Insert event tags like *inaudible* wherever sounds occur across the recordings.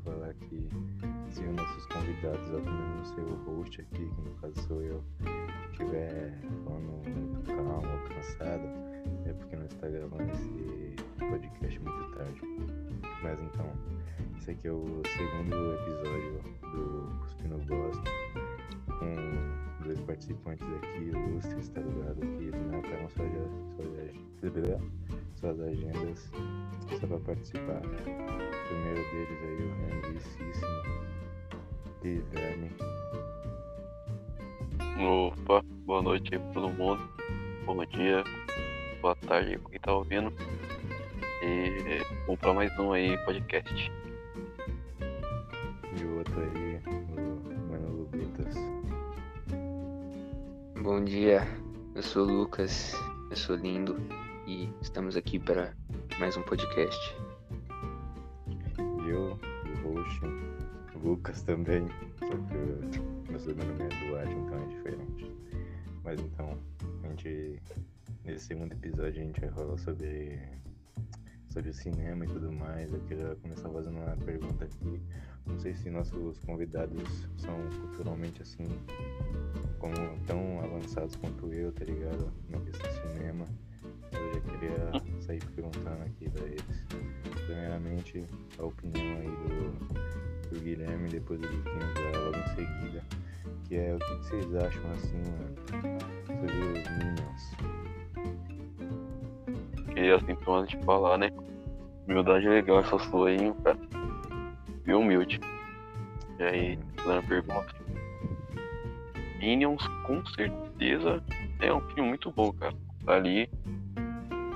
falar que se os nossos convidados, ou mesmo ser o host aqui, que no caso sou eu, estiver falando muito calmo cansado, é porque nós está gravando esse podcast muito tarde. Mas então, esse aqui é o segundo episódio do Cuspino Bosta, com dois participantes aqui ilustres, tá ligado? Que marcaram suas, suas, suas agendas só para participar. O primeiro deles aí, o grandíssimo Guilherme. Opa, boa noite aí pra todo mundo. Bom dia, boa tarde aí pra quem tá ouvindo. E vamos pra mais um aí podcast. E o outro aí, o Mano Lubitas. Bom dia, eu sou o Lucas, eu sou lindo e estamos aqui para mais um podcast. Eu, o host, o Lucas também, só que meu sobrenome é Duarte, então é diferente. Mas então, a gente, nesse segundo episódio a gente vai falar sobre, sobre o cinema e tudo mais. Eu queria começar fazendo uma pergunta aqui. Não sei se nossos convidados são culturalmente assim, como tão avançados quanto eu, tá ligado? Na questão do cinema. Eu já queria sair perguntando aqui pra eles. Primeiramente, a opinião aí do, do Guilherme, depois do Luquinhos logo em seguida. Que é o que vocês acham assim, mano, sobre os Minions. E assim, então antes de falar, né? Humildade é legal essa sua aí, cara. E humilde. E aí, fazendo a pergunta. Minions, com certeza, é um filme muito bom, cara. Ali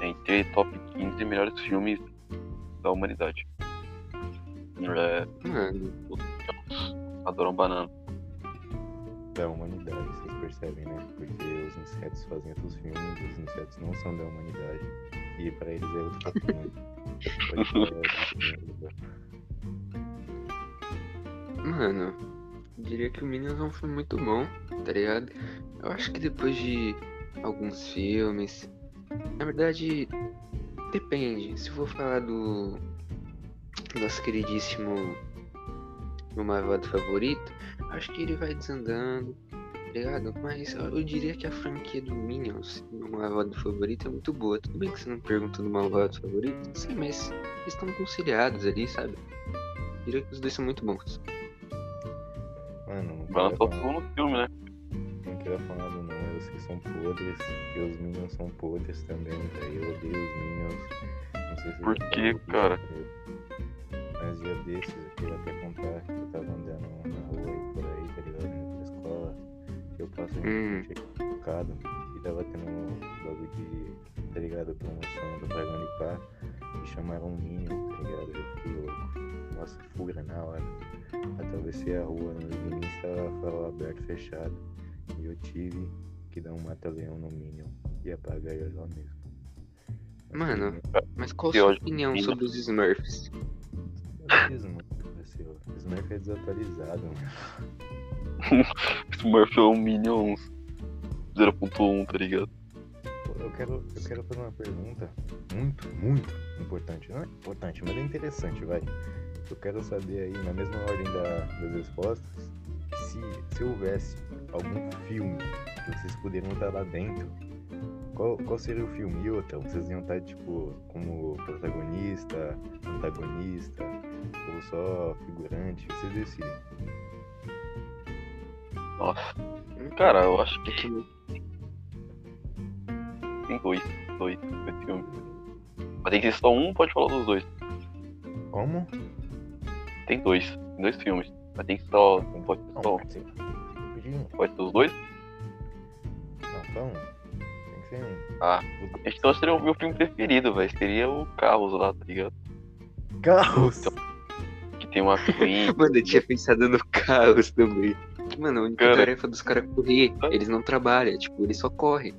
entre top 15 melhores filmes da humanidade. É, Mano, adoram banana. Da humanidade, vocês percebem, né? Porque os insetos fazem outros filmes, os insetos não são da humanidade. E pra eles é outro filme, né? mano, eu diria que o Minions é um filme muito bom, tá ligado? Eu acho que depois de alguns filmes. Na verdade, depende. Se eu for falar do nosso queridíssimo meu malvado favorito, acho que ele vai desandando, tá ligado? Mas eu diria que a franquia do Minions, meu malvado favorito, é muito boa. Tudo bem que você não perguntou do malvado favorito, sim, mas eles estão conciliados ali, sabe? Eu diria que os dois são muito bons. Mano, queria só no filme, né? não queria falar do que são podres, que os Minions são podres também, velho. Eu odeio os Minions. Não sei se Por aqui, cara? Mas dia desses, eu queria até contar que eu tava andando na rua e por aí, tá ligado? Indo pra escola. Eu passo Hum. um mercado e tava tendo um bagulho de, tá ligado? Promoção do Dragon Pá e chamaram um Minion, tá ligado? Eu fiquei louco. Nossa, fura na hora. Atravessei a rua, no limite tava farol aberto, fechado. E eu tive que dar um mata-leão no Minion e apagar ele lá mesmo. Mano, mas qual a sua opinião sobre os Smurfs? Smurf, Smurf é desatualizado, mano. *laughs* Smurf é o Minions 0.1, tá ligado? Eu quero, eu quero fazer uma pergunta muito, muito importante. Não é importante, mas é interessante, vai. Eu quero saber aí, na mesma ordem da- das respostas, se, se houvesse algum filme que vocês poderiam estar lá dentro, qual, qual seria o filme? E outra, vocês iam estar, tipo, como protagonista, antagonista, ou só figurante, vocês decidem. Nossa. Cara, eu acho que tem dois. Dois, dois filmes. Mas tem que ser só um, pode falar dos dois. Como? Tem dois. Tem dois filmes. Mas tem que só. Não pode ser Não, só um. pode ser. Pode ser os dois? Não, só um. Tem que ser um. Ah. Então seria o meu filme preferido, velho. Seria o Carros lá, tá ligado? Carros! Que tem uma Queen. *laughs* Mano, eu tinha pensado no caos também. Mano, a única Cara. tarefa dos caras é correr. Eles não trabalham, tipo, eles só correm.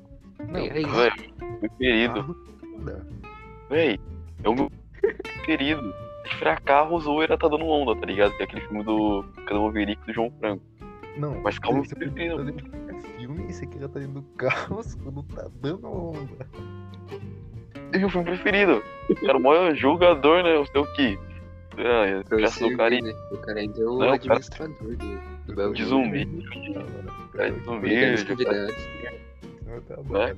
Não, é isso. Velho, preferido. carro foda. Véi, é o meu preferido. Carros ou ele tá dando onda, tá ligado? Que é aquele filme do Cano Maverick do João Franco. Não, Mas calma, você meu tá filme e você queria estar dentro do carros *laughs* quando tá dando onda. É meu filme preferido. Cara, o maior jogador, né? Eu o que. É, Pra já você sou o cara né? O cara ainda é o Não, cara. administrador do, do de zumbi. Cara de zumbi. já- convidados. Eu tá Né?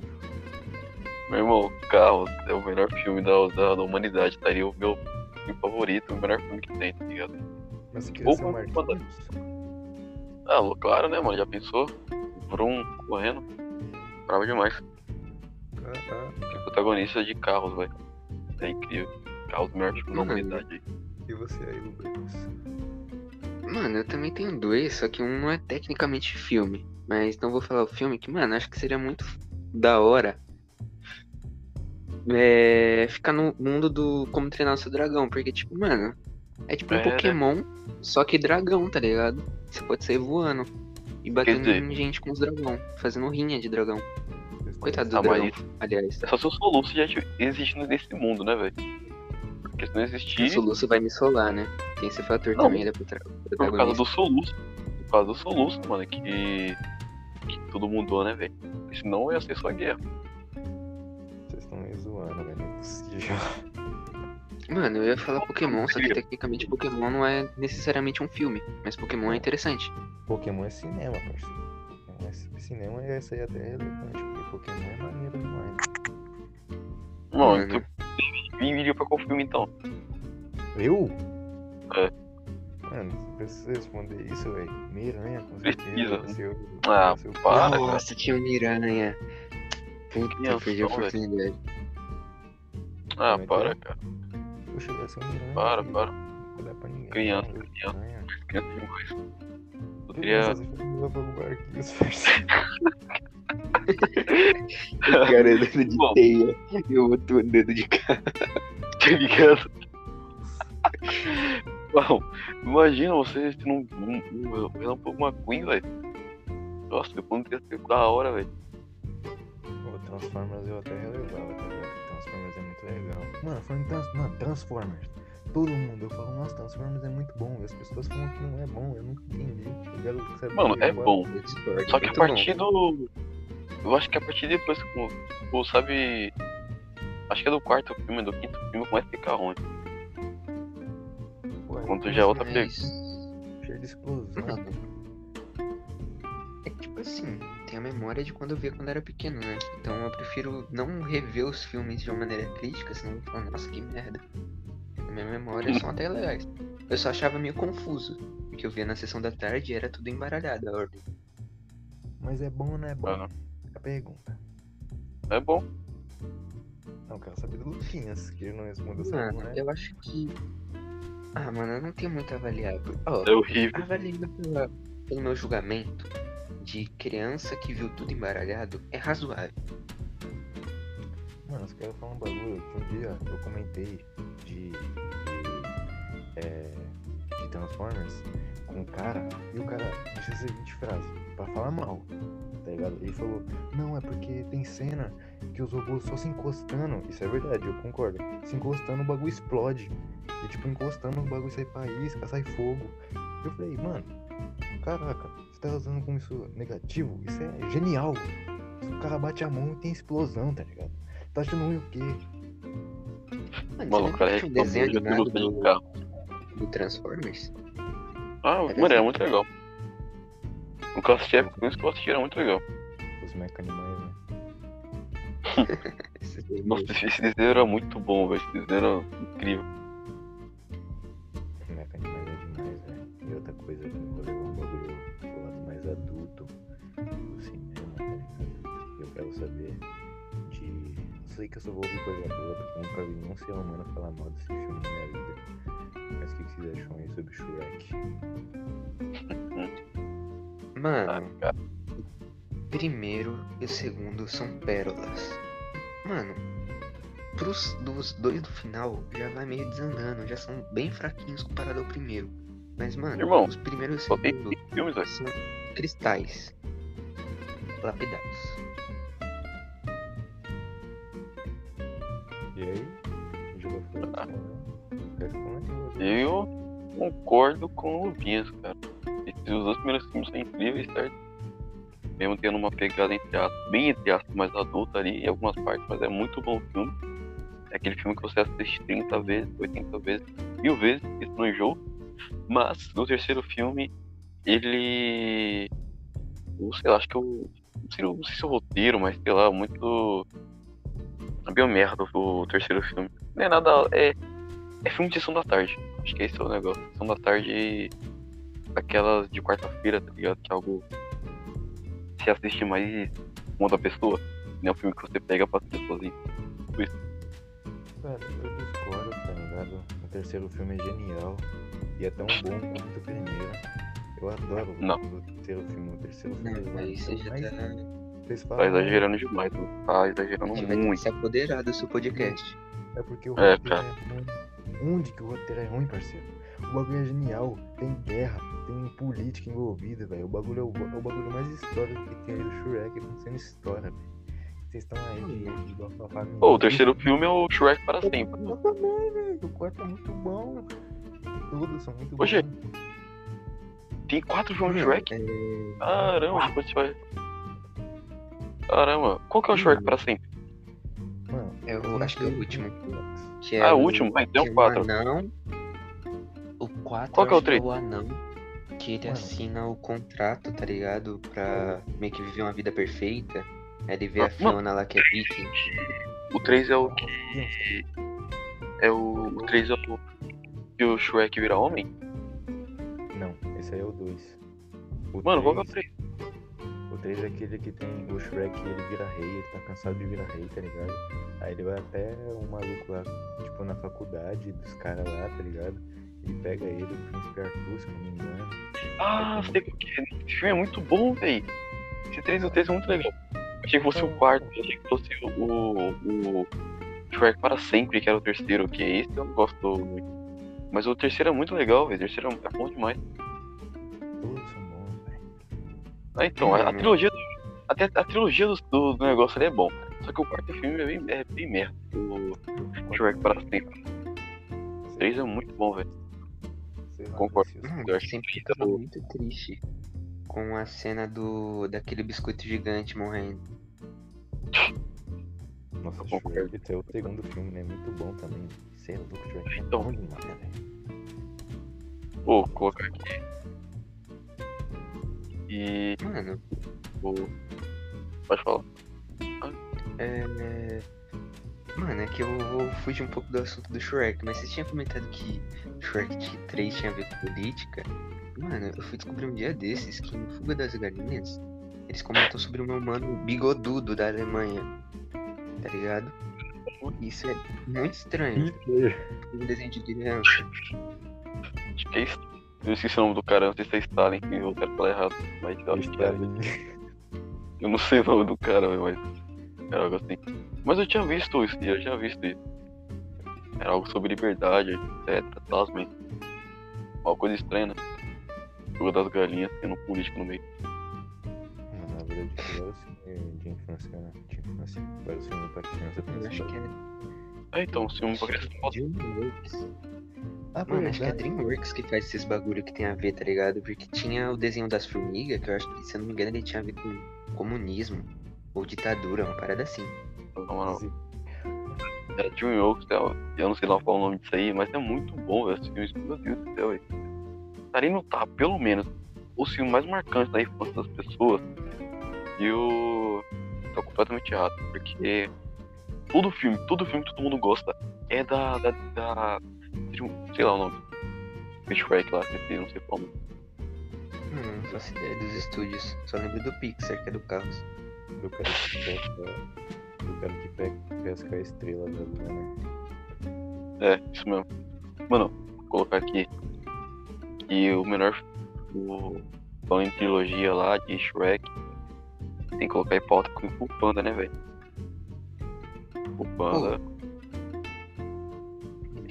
Meu irmão, Carros é o melhor filme da, da, da humanidade. Estaria o meu filme favorito, o melhor filme que tem, tá ligado? Mas você queria ser o Ou-? Ah, claro, né, mano? Já pensou? Vrum, correndo. Bravo demais. Caraca. Protagonista de carros, velho. É incrível. Carros, o melhor filme da humanidade. E você aí, Lucas? Mano, eu também tenho dois, só que um não é tecnicamente filme. Mas não vou falar o filme, que, mano, acho que seria muito da hora. É, ficar no mundo do Como Treinar o Seu Dragão, porque, tipo, mano, é tipo um É, né? Pokémon, só que dragão, tá ligado? Você pode sair voando e batendo dizer- em gente com os dragão, fazendo rinha de dragão. Coitado do Ah, mas dragão, aliás. É só se o Soluço já existe nesse mundo, né, velho? Porque se não O existir, Soluço vai me solar, né? Tem esse fator Não, também, ele é protra- por causa do Soluço. Por causa do Soluço, mano, que. que tudo mudou, né, velho? Senão ia ser só guerra. Me zoando, velho. Não é possível. Mano, eu ia falar Pokémon, só que tecnicamente Pokémon não é necessariamente um filme, mas Pokémon é interessante. Pokémon é cinema, parceiro. Mas cinema é essa aí até relevante, porque Pokémon é maneiro demais. Mano, Mano. tu viria pra qual filme então? Eu? É. Mano, você precisa responder isso, velho. Miranha, com Precisa. certeza. o- Ah, o- para, cara. Nossa, tinha o Miranha. Puta, perdi a oportunidade. Ah, é para, é? cara. Ia ser o Miranha. Para, para. Não dá pra ninguém. Criança, não, criança. Criança demais. Eu Marquinhos, parceiro. Cara, dedo de Bom. teia. Eu boto o dedo de cara. *laughs* Tá ligado? Bom, imagina você se não. um- um- Relâmpago McQueen, velho. Nossa, depois não teria sido da hora, velho. O Transformers eu até relevava, tá ligado? Transformers é muito legal. Mano, falando em trans... Mano, Transformers. Todo mundo, eu falo, nossa, Transformers é muito bom. E as pessoas falam que não é bom, eu nunca entendi. Eu quero saber Mano, é bom. Discordo, Só que a muito bom. partir do. Eu acho que a partir depois, tipo, tipo, sabe. Acho que é do quarto filme, do quinto filme, começa a ficar ruim. Ué, Quando já é outra. Mas, Cheio de explosão. mano, é que, tipo assim, tem a memória de quando eu via quando era pequeno, né? Então eu prefiro não rever os filmes de uma maneira crítica, senão eu vou falar, nossa, que merda. Na minha memória são até legais. Eu só achava meio confuso, porque eu via na sessão da tarde e era tudo embaralhado a ordem. Mas é bom ou não é bom? Mano, A pergunta. é bom. Não, eu quero saber do Luquinhas, que ele não respondeu essa Mano, né? eu acho que. Ah, mano, eu não tenho muito a avaliar. Ó, É horrível. avaliando pela- pelo meu julgamento de criança que viu tudo embaralhado, é razoável. Mano, eu quero falar um bagulho que um dia eu comentei de. de, é, de Transformers com um cara e o cara disse a seguinte frase, pra falar mal, tá ligado? Ele falou, não, é porque tem cena que os robôs só se encostando, isso é verdade, eu concordo. Se encostando o bagulho explode. E tipo, encostando o bagulho sai faísca, sai fogo. Eu falei, mano, caraca, você tá usando como isso negativo? Isso é genial. O cara bate a mão e tem explosão, tá ligado? Tá achando ruim o quê? Mano, o cara tinha um desenho de de do, carro. do Transformers? Ah, É mano, é desenho. muito legal. O que eu assisti, que eu assisti era muito legal. Os mecanimais, né? *laughs* *laughs* Daí Nossa, esse desenho era muito bom, velho. Esse desenho era incrível. Ser humano falar mal desse filme na minha vida. Mas o que que vocês acham aí sobre Shrek? *laughs* Ah, Mano, cara. primeiro e o segundo são pérolas. Mano, pros dos dois do final já vai meio desandando, já são bem fraquinhos comparado ao primeiro. Mas, mano, Irmão, os primeiros e o segundo filmes, são cristais lapidados. Eu concordo com o Luvinhas, cara. Esses dois primeiros filmes são incríveis, certo? Mesmo tendo uma pegada entre aspas, bem entre aspas, mais adulta ali em algumas partes, mas é muito bom o filme. É aquele filme que você assiste 30 vezes, 80 vezes, mil vezes, isso não enjoo. Mas no terceiro filme, ele. Eu sei lá, acho que eu. Não sei, não sei se o roteiro, mas sei lá, muito. É bem merda o terceiro filme. Não é nada. É, é filme de sessão da tarde. Acho que esse é o negócio. Sessão da tarde. Aquelas de quarta-feira, tá ligado? Que é algo. Se assiste mais uma da pessoa. Não é um filme que você pega pra assistir sozinho. Cara, eu discordo, tá ligado? O terceiro filme é genial. E é tão bom quanto o primeiro. Eu adoro Não. o terceiro filme. O terceiro filme Não, é aí você já mas tá. Vocês Tá falam, exagerando demais, mano. Tá exagerando gente vai ter que muito. se apoderar do seu podcast. É porque o É, é ruim. Onde que o roteiro é ruim, parceiro? O bagulho é genial. Tem guerra, tem política envolvida, velho. O bagulho é o, é o bagulho mais histórico que tem aí do Shrek. Sendo história, velho. Vocês estão aí de, de bafafá Pô, o terceiro filme é o Shrek para sempre. Eu também, velho. O quarto é muito bom. Todos são muito Oxe, bons. Tem quatro filmes Shrek? é, Caramba, vai. Caramba, qual que é o Shrek para sempre? Eu acho que é o último. Que Ah, é o último? Ah, então é quatro. O anão. O 4 Qual que é o três? o anão. Que ele Mano. assina o contrato, tá ligado? Pra meio que viver uma vida perfeita. Aí ele vê Ah, a Fiona lá que é viking. O 3 é o que. É o. O 3 é o. Que o Shrek vira homem? Não, esse aí é o 2. Mano, qual que é o 3? O 3 é aquele que tem o Shrek ele vira rei, ele tá cansado de virar rei, tá ligado? Aí ele vai até um maluco lá, tipo, na faculdade dos caras lá, tá ligado? Ele pega ele, o Príncipe Arthur, se não me engano. Ah, sei qual que é. Esse filme é muito bom, véi. Esse 3 e o 3 é muito legal. Achei que fosse o quarto, achei que fosse o. O, o Shrek para sempre, que era o terceiro, que é esse eu não gosto muito. Mas o terceiro é muito legal, velho. O terceiro é bom demais. Velho. Ah, então, a, a Hum. trilogia. do- Até a trilogia do, do, do negócio ali é bom. Só que o quarto filme é bem, é bem merda. O Shrek para sempre. O 3 é muito bom, velho. Concordo. Mano, Eu sempre que ficava o- muito triste com a cena do daquele biscoito gigante morrendo. Nossa, concordo. Shrek é o segundo filme, né? Muito bom também. Sei lá, o Shrek é Então. bom demais, né, velho? Vou colocar aqui. E. Mano, O... Pode falar. é. Mano, é que eu vou fugir um pouco do assunto do Shrek, mas você tinha comentado que Shrek 3 tinha a ver com política. Mano, eu fui descobrir um dia desses que no Fuga das Galinhas eles comentam sobre o meu mano bigodudo da Alemanha. Tá ligado? Isso é muito estranho. Um desenho de criança. Que isso. Eu esqueci o nome do cara, não sei se é Stalin, que eu quero falar errado. Mas eu acho que é. Eu não sei o nome do cara, mas. Era algo assim. Mas eu tinha visto isso, eu tinha visto isso. Era algo sobre liberdade, etc. Tal, mas. Uma coisa estranha, né? Jogo das galinhas tendo político no meio. Na vários filmes de infância, né? De infância. Vários filmes pra criança. Eu acho que é. É, então, se um pra criança Ah, Mano, acho que é verdade. Dreamworks que faz esses bagulho que tem a ver, tá ligado? Porque tinha o desenho das formigas, que eu acho que, se eu não me engano, ele tinha a ver com comunismo ou ditadura, uma parada assim. Não, não. É Dreamworks, é, eu não sei lá qual é o nome disso aí, mas é muito bom, velho. Esse filme, meu Deus do céu, velho. Estaria no tá, pelo menos, o filme mais marcante da infância das pessoas. E o. Tô completamente errado, porque todo filme, todo filme que todo mundo gosta é da. da. da sei lá o nome. Shrek lá, esqueci, não sei qual. nome. Hum, não faço ideia dos estúdios. Só lembro do Pixar, que é do Carlos. Do cara que pesca. Do cara que pe- pesca a estrela da lua, né? É, isso mesmo. Mano, vou colocar aqui. E o melhor. O, falando em trilogia lá de Shrek. Tem que colocar em pauta com o Panda, né, velho? O Panda. Lembrei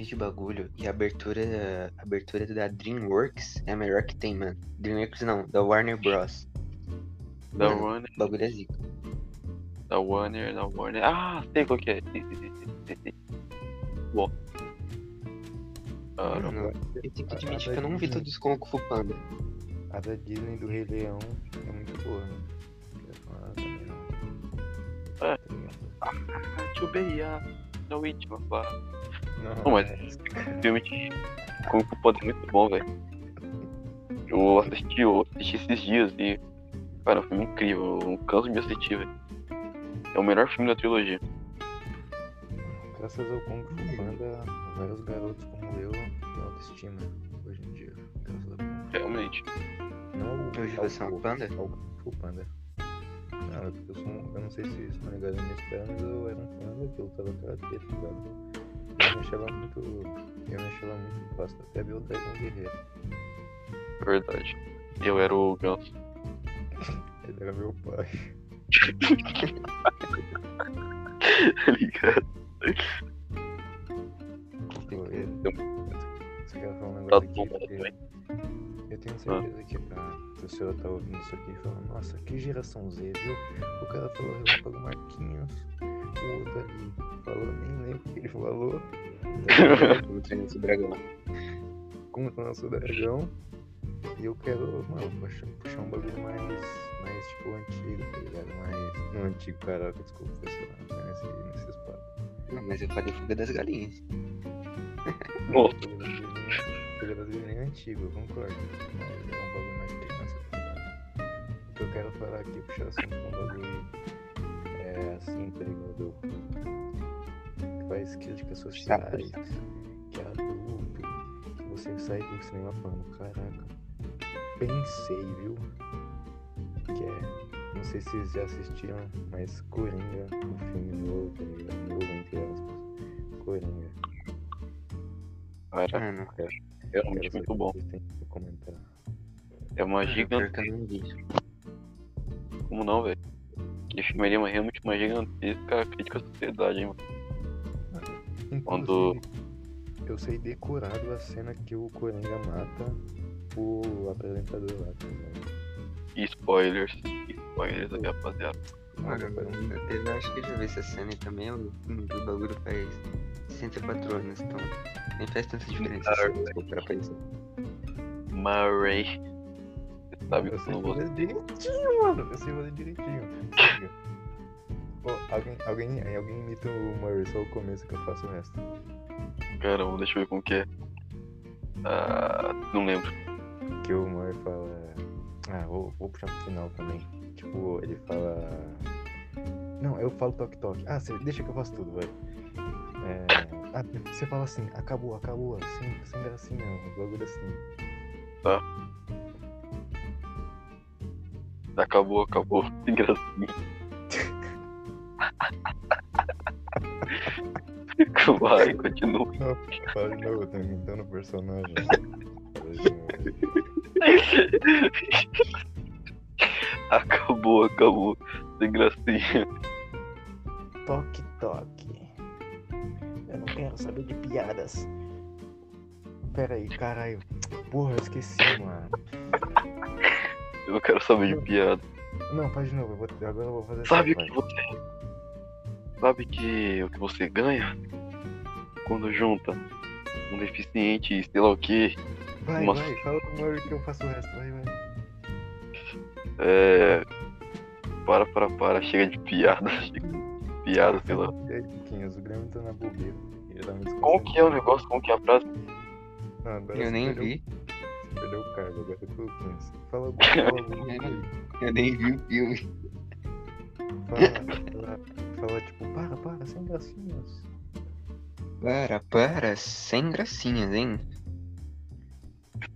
de bagulho. E a abertura, a abertura da Dreamworks é a melhor que tem, mano. Dreamworks não, da Warner Bros. da mano. Warner. O bagulho é zica. Da Warner, da Warner. Ah, sei qual que é. Bom. Ah. Mano, eu tenho que A- admitir a que eu não vi todos com o Kung Fu Panda. A da Disney do Rei Leão é muito boa, né? É. Ah, Beia. Não, It, mas Não, Não, mas é- filme de Kung Fu Panda é muito bom, velho. Eu assisti, eu assisti esses dias e. Cara, é um filme incrível. Eu não canso de assistir, velho. É o melhor filme da trilogia. Graças ao Kung Fu Panda, vários garotos como eu têm autoestima hoje em dia. Graças ao Kung Fu. Realmente. Não é um Kung- panda? Ao Kung Fu Panda. Não, eu, eu, sou um, eu não sei se isso na minha história, mas eu era um panda que lutava karatê, tá ligado? Eu achava muito. Eu me achava muito fácil até ver o Dragon Guerreiro. É verdade. Eu era o Ganso. *laughs* Ele era meu pai. *laughs* Tá ligado? Um Tá eu tenho certeza que, ah, que o senhor tá ouvindo isso aqui e falando, nossa, que geração Z, viu? O cara falou Relâmpago Marquinhos, o ali falou, nem lembro o que ele falou. *laughs* Como treinar o dragão. Como tá nosso dragão. E eu quero, mano, puxar, puxar um bagulho mais, mais tipo antigo, tá ligado? Mais. Não antigo, caraca, desculpa, pessoal. Não é nesse, nesses papos. Não, mas eu falei fuga das galinhas. *laughs* Nossa. Fuga das Galinhas- Fuga das Galinhas é antigo, eu concordo. Mas é um bagulho mais criança, tá ligado? O que eu quero falar aqui, puxar assunto com um bagulho é assim, tá ligado? Que faz críticas sociais, que é adulto, que você sai do cinema falando, caraca, pensei, viu? Que é, não sei se vocês já assistiram, mas Coringa, um filme novo, tá ligado? Novo, entre aspas. Coringa. Cara, Mano, realmente muito bom. É uma gigante. Como não, velho? Aquele filme ali é uma- realmente uma gigantesca crítica à sociedade, hein, mano. Quando- Inclusive, eu sei decorado a cena que o Coringa mata o apresentador lá, tá? E spoilers. Spoilers aí, rapaziada. Mano, eu, eu acho que eu já vi essa cena e também não vi o bagulho faz 64 anos, então nem faz tanta diferença assim, se for parar pra isso. Murray. Sabe que eu sei não fazer direitinho, mano. Eu sei fazer direitinho. Alguém, alguém, alguém imita o Murray, só o começo que eu faço o resto. Caramba, deixa eu ver como que é. Ah, não lembro. Que o Murray fala. Ah, vou, vou puxar pro final também. Tipo, ele fala. Não, eu falo toque-toque. Ah, cê, deixa que eu faço tudo, vai. É... Ah, você fala assim, acabou, acabou, sem, sem gracinha, um bagulho assim. Acabou, acabou. *laughs* Sem gracinha. *laughs* Vai, continua. Não, fala de novo, tá imitando o personagem. Acabou, acabou. Sem gracinha. Toque, toque. Eu não quero saber de piadas. Pera aí, caralho. Porra, eu esqueci, mano. Eu não quero saber de piada. Não, faz de novo. Eu vou, agora eu vou fazer Sabe o que você. Sabe que o que você ganha quando junta um deficiente e sei lá o que. Vai, Nossa. vai, fala com o Murray que eu faço o resto. Vai, vai. É. Para, para, para. Chega de piada. *laughs* Chega de piada, sei lá. E aí, o Grêmio tá na bobeira. Uma Como que é o negócio? Como que é a frase? Não, agora Eu nem vi, Você perdeu o cargo, agora é com o Piquinhos. Fala alguma *laughs* fala alguma coisa aí. eu nem vi o filme. Fala, fala, fala, tipo, para, para, sem gracinhas. Para, para, sem gracinhas, hein?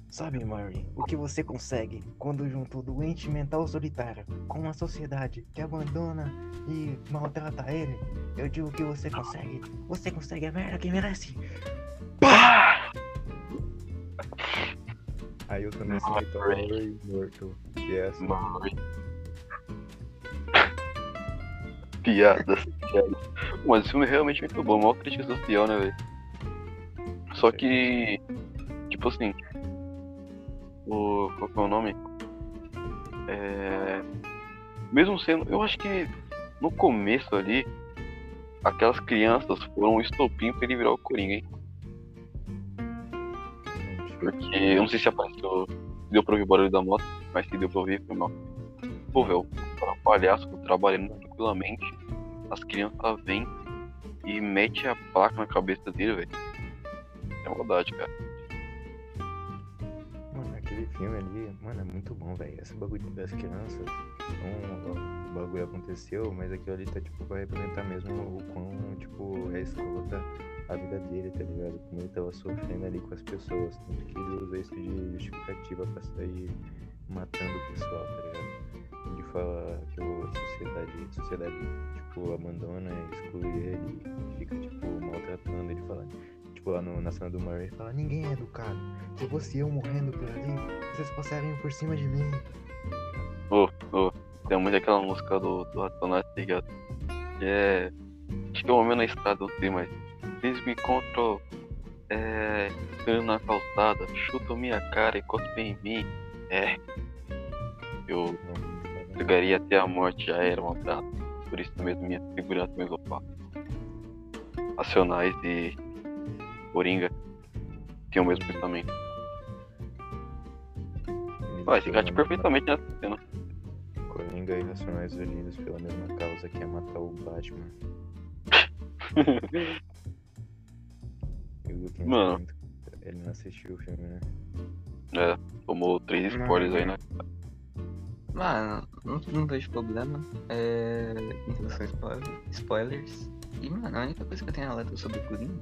Sabe, Murray, o que você consegue quando junta o doente mental solitário com uma sociedade que abandona e maltrata ele? Eu digo que você consegue. Você consegue a merda que merece. Pá! Aí eu também sei o Murray morto, que é. Murray. Piadas, piadas. Mas esse filme é realmente muito bom, maior crítica social, né, velho? Só que, tipo assim, o. Qual que é o nome? É. Mesmo sendo. Eu acho que no começo ali, aquelas crianças foram um estopim pra ele virar o Coringa, hein? Porque eu não sei se apareceu. Se deu pra ouvir o barulho da moto, mas se deu pra ouvir, foi mal. Pô, velho, o palhaço trabalhando tranquilamente. As crianças vêm e mete a placa na cabeça dele, velho. É maldade, cara. aquele filme ali, mano, é muito bom, velho. Esse bagulho das crianças, o bagulho aconteceu, mas aquilo ali tá, tipo, pra representar mesmo o quão, tipo, é escrota a vida dele, tá ligado? Como ele tava sofrendo ali com as pessoas. Tanto que ele usa isso de justificativa pra sair matando o pessoal, tá ligado? Ele fala que a sociedade, sociedade, tipo, abandona, exclui ele, fica, tipo, maltratando ele, fala tipo, lá no, na cena do Murray, fala, ninguém é educado. Se fosse eu morrendo por ali, vocês passariam por cima de mim. Ô, ô, tem muito aquela música do, do tá ligado? Que é. Acho que é o homem na estrada, não sei, mas. Eles me encontram. É. Na calçada, chutam minha cara e cospem em mim. É. Eu chegaria até a morte, já era uma prata. Por isso mesmo minha segurança me opaca. Racionais e Coringa tem o mesmo pensamento. Vai, se encaixa perfeitamente nessa cena. Coringa e Racionais Unidos pela mesma causa que é matar o Batman. *laughs* e o Luquinhas Mano. muito- Ele não assistiu o filme, né? É, tomou três spoilers aí, né? Mano, não, não vejo problema. É. Em relação a spoiler- spoilers. E, mano, a única coisa que eu tenho a letra sobre o Coringa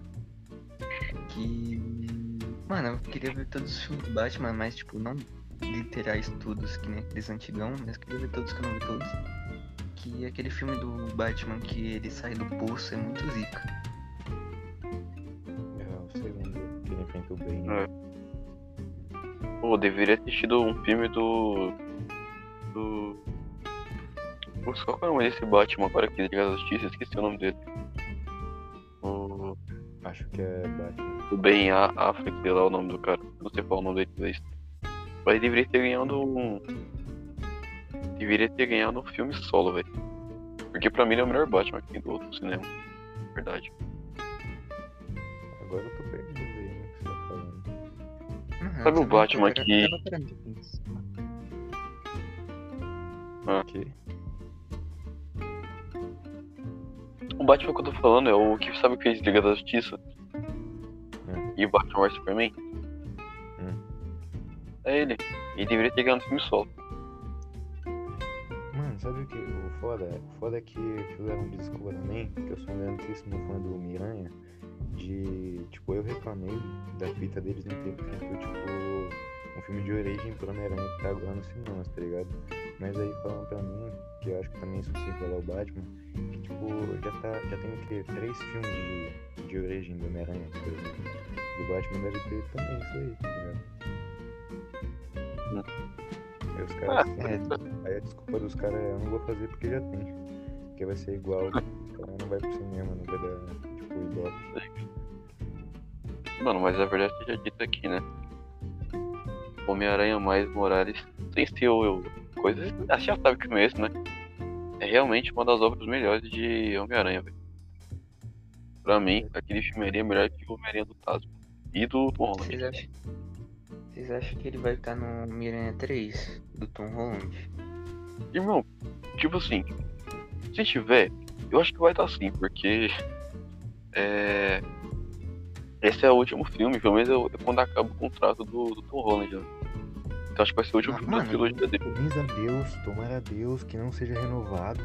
é que. Mano, eu queria ver todos os filmes do Batman, mas, tipo, não literais todos, que nem aqueles antigão, mas queria ver todos que eu não vi todos. Que aquele filme do Batman que ele sai do poço é muito zica. Segundo que ele enfrenta o Bane. É. Pô, deveria ter tido um filme do. Do. Putz, qual é o nome desse Batman agora que Liga da Justiça? Esqueci o nome dele. O. Acho que é Batman. O Ben A- Affleck, sei lá o nome do cara. Não sei qual é o nome dele. Mas deveria ter ganhado um. Deveria ter ganhado um filme solo, velho. Porque pra mim ele é o melhor Batman aqui do, do cinema. Verdade. Agora eu tô perdido aí, né? O que você tá falando? Uhum, Sabe o Batman tava- que- pra pensar. Ah. O quê? O Batman que eu tô falando é o que sabe o que fez Liga da Justiça? Hum. E o Batman vs Superman? Hum. É ele. E deveria ter ganhado um filme solo. Mano, sabe o que? O foda, o foda é que fizeram um desculpa também, que eu sou um grandíssimo fã do Miranha, de, tipo, eu reclamei da fita deles não ter feito, tipo, um filme de origem pro Homem-Aranha que tá agora nos cinemas, tá ligado? Mas aí falam pra mim, que eu acho que também isso sim falar o Batman, que, tipo, já tá, já tem o quê? Três filmes de, de origem do Homem-Aranha, por exemplo. Do Batman deve ter também isso aí, tá ligado? Hum. Aí os caras... É, Aí a desculpa dos caras é eu não vou fazer porque já tem. Porque vai ser igual. *laughs* Então não vai pro cinema, não vai dar, ibope. Mano, mas a verdade seja dita aqui, né? Homem-Aranha mais Morales, sem ser o coisa. A gente já sabe que não é esse, né? É realmente uma das obras melhores de Homem-Aranha, velho. Pra mim, aquele filme é melhor que o Homem-Aranha do Tasman. E do Tom Holland. Vocês acham, vocês acham que ele vai estar no Miranha 3 do Tom Holland? Irmão, tipo assim, se tiver, eu acho que vai estar sim, porque é, esse é o último filme, pelo menos é quando acaba o contrato do, do Tom Holland. Né? Então acho que vai ser o último Ah, filme da mano. trilogia dele. Benza a Deus, tomara a Deus que não seja renovado.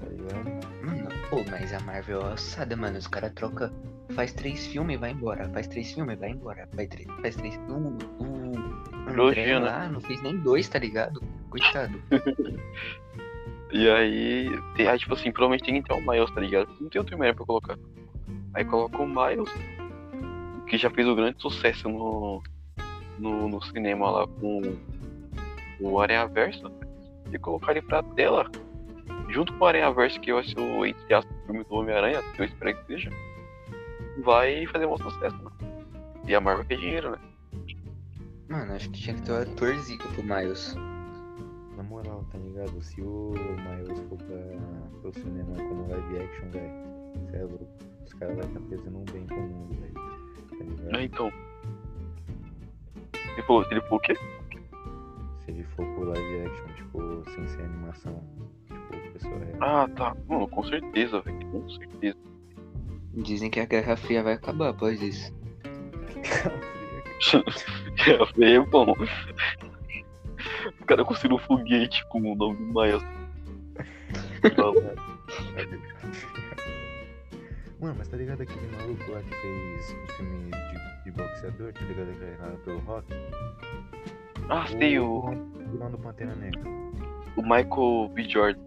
Tá ligado? Mano, pô, mas a Marvel é ossada, mano. Os caras trocam. Faz três filmes e vai embora. Faz três filmes e vai embora. Faz três. Faz três. O, o André Trilogia, né? lá não fez nem dois, tá ligado? Coitado. *laughs* E aí, tem, aí, tipo assim, provavelmente tem que ter o Miles, tá ligado? Não tem outro Homem-Aranha pra colocar. Aí coloca o Miles, que já fez o grande sucesso no, no, no cinema lá com o Aranha Verso, e colocar ele pra tela, junto com o Aranha Verso, que vai ser o entre aspas, filme do Homem-Aranha, que eu espero que seja, vai fazer um sucesso, né? E a Marvel quer dinheiro, né? Mano, acho que tinha que ter um ator zica pro Miles. Na moral, tá ligado? Se o Miles for pra, pro cinema como live action, velho, cê é louco. Os caras vão estar fazendo um bem mundo, velho. Tá ligado? É, então. Ele falou, ele falou o quê? Se ele for pro live action, tipo, sem ser animação. Tipo, pessoa real. Ah, tá. Mano, com certeza, velho. Com certeza. Dizem que a Guerra Fria vai acabar após isso. É, é bom. O cara construiu um foguete com o nome do Miles. *laughs* Mano, mas tá ligado aquele maluco lá que fez o filme de, de boxeador, tá ligado? Que narrado pelo Rock? ah, sei, o, O vilão do Pantera Negra. o Michael B. Jordan.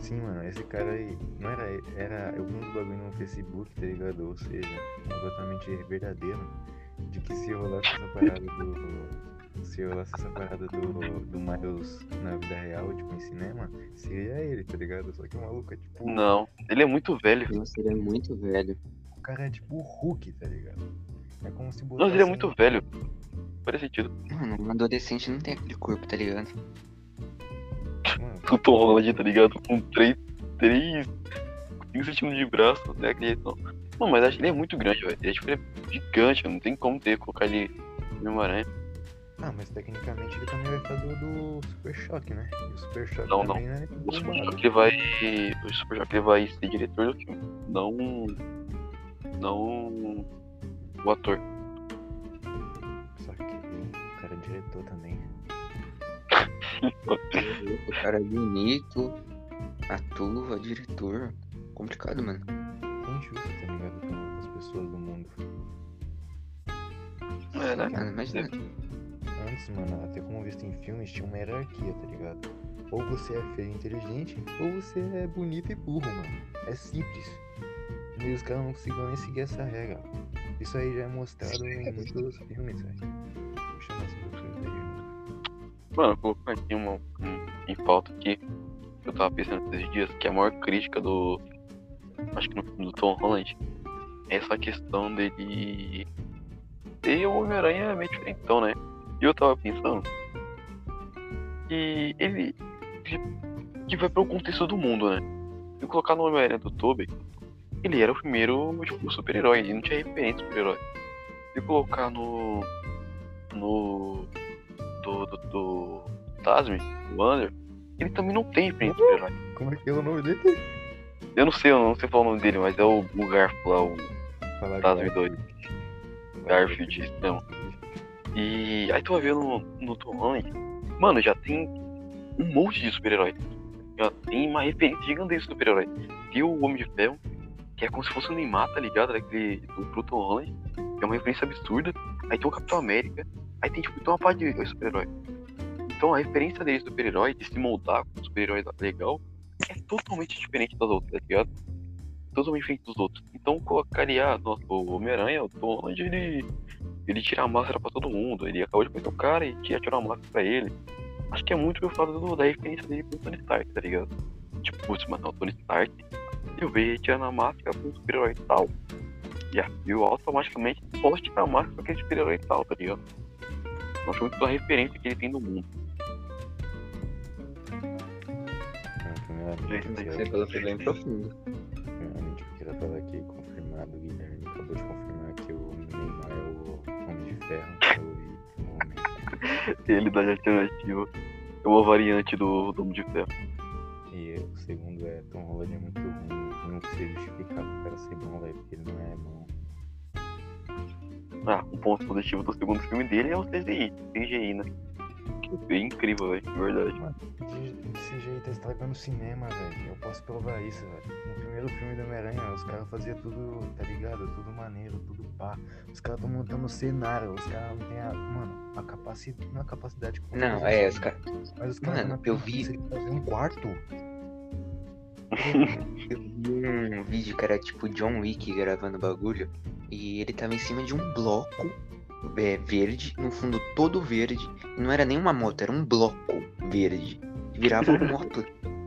Sim, mano, esse cara aí, não era, era eu vi uns bagulho no Facebook, tá ligado? Ou seja, completamente verdadeiro, de que se rolasse essa parada do. Se rolasse essa parada do, do Miles na vida real, tipo, em cinema, seria ele, tá ligado? Só que o maluco é tipo. Não, ele é muito velho. Nossa, ele é muito velho. O cara é tipo o Hulk, tá ligado? É como se Não, ele é muito velho. Faz sentido. Mano, um adolescente não tem aquele corpo, tá ligado? Mano, *laughs* O Tom Holland, tá ligado? Com 3, 3, 5 centímetros de braço, né? Aquele não. Não, mas acho que ele é muito grande, velho. Ele é, tipo, ele é gigante, não tem como ter, colocar ele no Homem-Aranha. Ah, mas tecnicamente ele também vai fazer o do Super Choque, né? E o Super Choque Não, não. também né? O Super Choque ele vai. O Super Choque ele vai ser diretor do filme. Não. Não. O ator. Só que o cara é diretor também. *laughs* O cara é bonito, atua, diretor. Complicado, mano. É injusto, tá ligado? Com as pessoas do mundo. É, né? Mano, imagina. Antes, mano, até como visto em filmes, tinha uma hierarquia, tá ligado? Ou você é feio e inteligente, ou você é bonito e burro, mano. É simples. E os caras não conseguiam nem seguir essa regra. Isso aí já é mostrado em muitos filmes, velho. Puxa mais um filme daí. Mano, coloquei aqui uma, um, em pauta aqui. que Eu tava pensando esses dias que a maior crítica do. Acho que no filme do Tom Holland é essa questão dele. ter o Homem-Aranha meio diferentão, né? E eu tava pensando que ele. que vai pro contexto do mundo, né? Se colocar no Homem-Aranha do Tobey, ele era o primeiro, tipo, super-herói, ele não tinha referência super-herói. Se colocar no. no. do. do. do Tasmin, o Wander, ele também não tem referência super-herói. Como é que é o nome dele? Eu não sei, eu não sei falar o nome dele, mas é o, o Garfield lá, o Tasmin 2. Garfield, mesmo. E aí tu vai ver no, no Holland, mano, já tem um monte de super-herói. Já tem uma referência gigantesca de super-herói. Tem o Homem de Ferro, que é como se fosse o Neymar, tá ligado? Daquele, do, pro Tom Holland, que é uma referência absurda. Aí tem o Capitão América, aí tem tipo tem uma parte de super-herói. Então a referência dele super-herói, de se moldar com super-herói legal, é totalmente diferente das outras, tá ligado? Totalmente diferente dos outros. Então colocaria nossa, o Homem-Aranha, o Tom Holland, ele ele tira a máscara pra todo mundo. Ele acabou de conhecer o cara e tinha tirou a máscara pra ele. Acho que é muito pelo fato do, da referência dele pro Tony Stark, tá ligado? Tipo, putz, mano, é o Tony Stark. Eu vejo ele tirando a máscara pro super-herói e tal. E a eu automaticamente posso tirar a máscara pra aquele super-herói e tal, tá ligado? Eu acho muito a referência que ele tem no mundo. Falou que é bem profundo. primeiramente eu queria falar aqui, confirmado, o Guilherme acabou de confirmar o Homem de Ferro, que é o homem. Realidade alternativa. É uma variante do Domo de Ferro. E o segundo é Tom Holland é muito ruim, eu não sei justificar pro cara ser bom, velho, porque ele não é bom. Ah, um ponto positivo do segundo filme dele é o CGI, CGI, né? Que é bem incrível, velho, de verdade. Mano, jeito tá estragando o cinema, velho. Eu posso provar isso, velho. No primeiro filme do Homem-Aranha, os caras faziam tudo, tá ligado? Tudo maneiro, tudo pá. Os caras tão montando cenário, os caras não tem a. Mano, a capacidade. Não a capacidade como Não, é, os caras. Mas os caras Mano, eu vi- fazer um quarto. *laughs* Eu vi um vídeo que era tipo John Wick gravando bagulho. E ele tava em cima de um bloco é, verde, no fundo todo verde. Não era nem uma moto, era um bloco verde. Virava uma moto.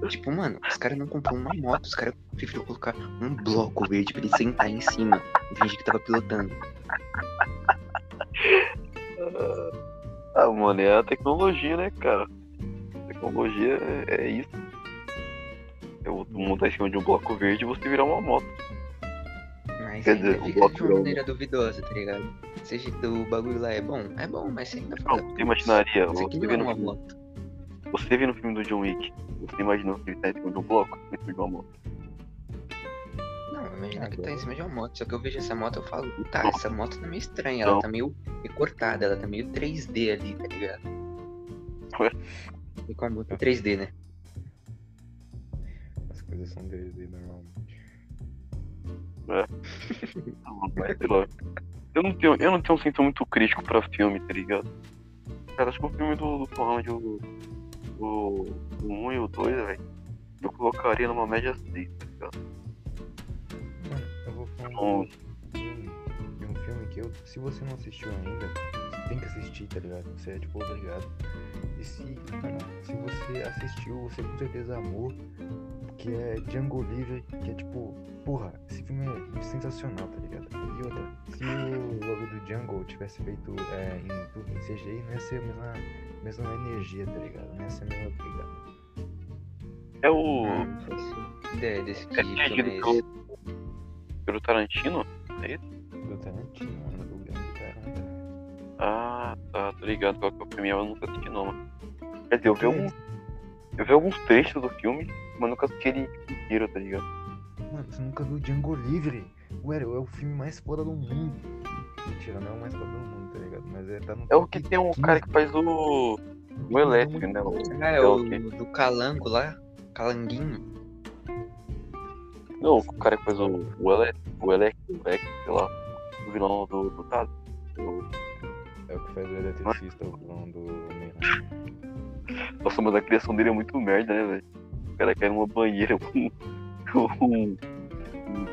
Tipo, mano, os caras não compraram uma moto, os caras preferiram colocar um bloco verde pra ele sentar em cima e fingir que tava pilotando. Ah, mano, é a tecnologia, né, cara? Tecnologia é, é isso. O montar em cima de um bloco verde e você virar uma moto. Mas Quer dizer, fica de uma maneira duvidosa, tá ligado? Seja o bagulho lá é bom, é bom, mas você ainda Não, fala. você imaginaria, Isso você não é no uma filme, moto. você vê no filme do John Wick, você imaginou que ele tá em cima de um bloco, em cima de uma moto. Não, imagina que Agora- tá em cima de uma moto. Só que eu vejo essa moto eu falo, tá, Não. essa moto tá meio estranha. Não. Ela tá meio recortada, ela tá meio 3D ali, tá ligado? E com a moto 3D, né? As coisas são 3D normalmente. Mas, sei lá. Eu não tenho, eu não tenho um senso muito crítico pra filme, tá ligado? Cara, acho que o filme do, do Tom Holland, o, o, o 1 e o 2, velho, eu colocaria numa média 6, tá ligado? Mano, eu vou falar Então, de um, de um filme que eu, se você não assistiu ainda, você tem que assistir, tá ligado? Você é tipo obrigado. E se, se você assistiu, você com certeza amou, que é Django Livre, que é tipo, porra, esse filme é sensacional, tá ligado? E outra, se o logo do Django tivesse feito é, em, tudo em CGI, não ia ser a mesma, mesma energia, tá ligado? Não ia ser a mesma pegada. é o. Ideia desse É dirigido é esse. pelo, pelo Tarantino? É isso? Do Tarantino, mano, do grande caramba. Ah, tá, tô ligado qual que é o filme, eu nunca assisti não, mano. Quer dizer, eu vi alguns. Eu vi alguns trechos do filme, mas nunca assisti ele inteiro, tá ligado? Mano, você nunca viu Django Livre? Ué, é o filme mais foda do mundo. Mentira, não é o mais foda do mundo, tá ligado? Mas é, tá no É o que tem um 15 cara que faz o. O elétrico, né? O- Ah, é é o do Calango lá? Calanguinho. Não, o cara que faz o. O elétrico, o elétrico, sei lá. O vilão do, do. O- É o que faz o eletricista, o vilão do. Nossa, mas a criação dele é muito merda, né, velho? O cara cai numa banheira com. um-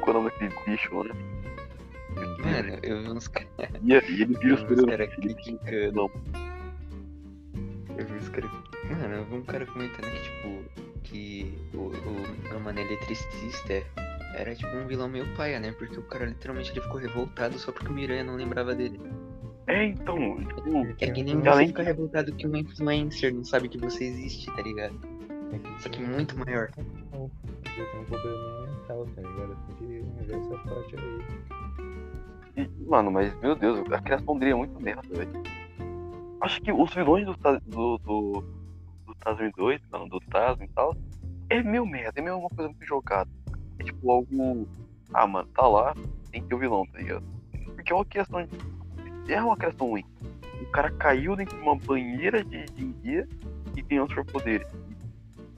Qual é o nome daquele bicho? Mano, eu vi uns caras. E, e ele vira os caras. Não, Eu vi os caras. Mano, eu vi um cara comentando que, tipo, que o, o meu mano eletricista era tipo um vilão meio paia, né? Porque o cara literalmente ele ficou revoltado só porque o Miranha não lembrava dele. É, então, tipo, É que nem você além- ficar revoltado que uma influencer não sabe que você existe, tá ligado? Só que muito maior. Porque tem um problema mental, tá ligado? Tem que ver essa parte aí. mano, mas meu Deus, a criação dele é muito merda, velho. Acho que os vilões do Taz- do, do, do Tasman 2, não, do Tasman e tal, é meio merda, é meio uma coisa muito jogada. É tipo algo. Ah, mano, tá lá, tem que ter o vilão, tá ligado? Porque é uma criação. de- É uma criação ruim. O cara caiu dentro de uma banheira de, de guia e tem outros poderes.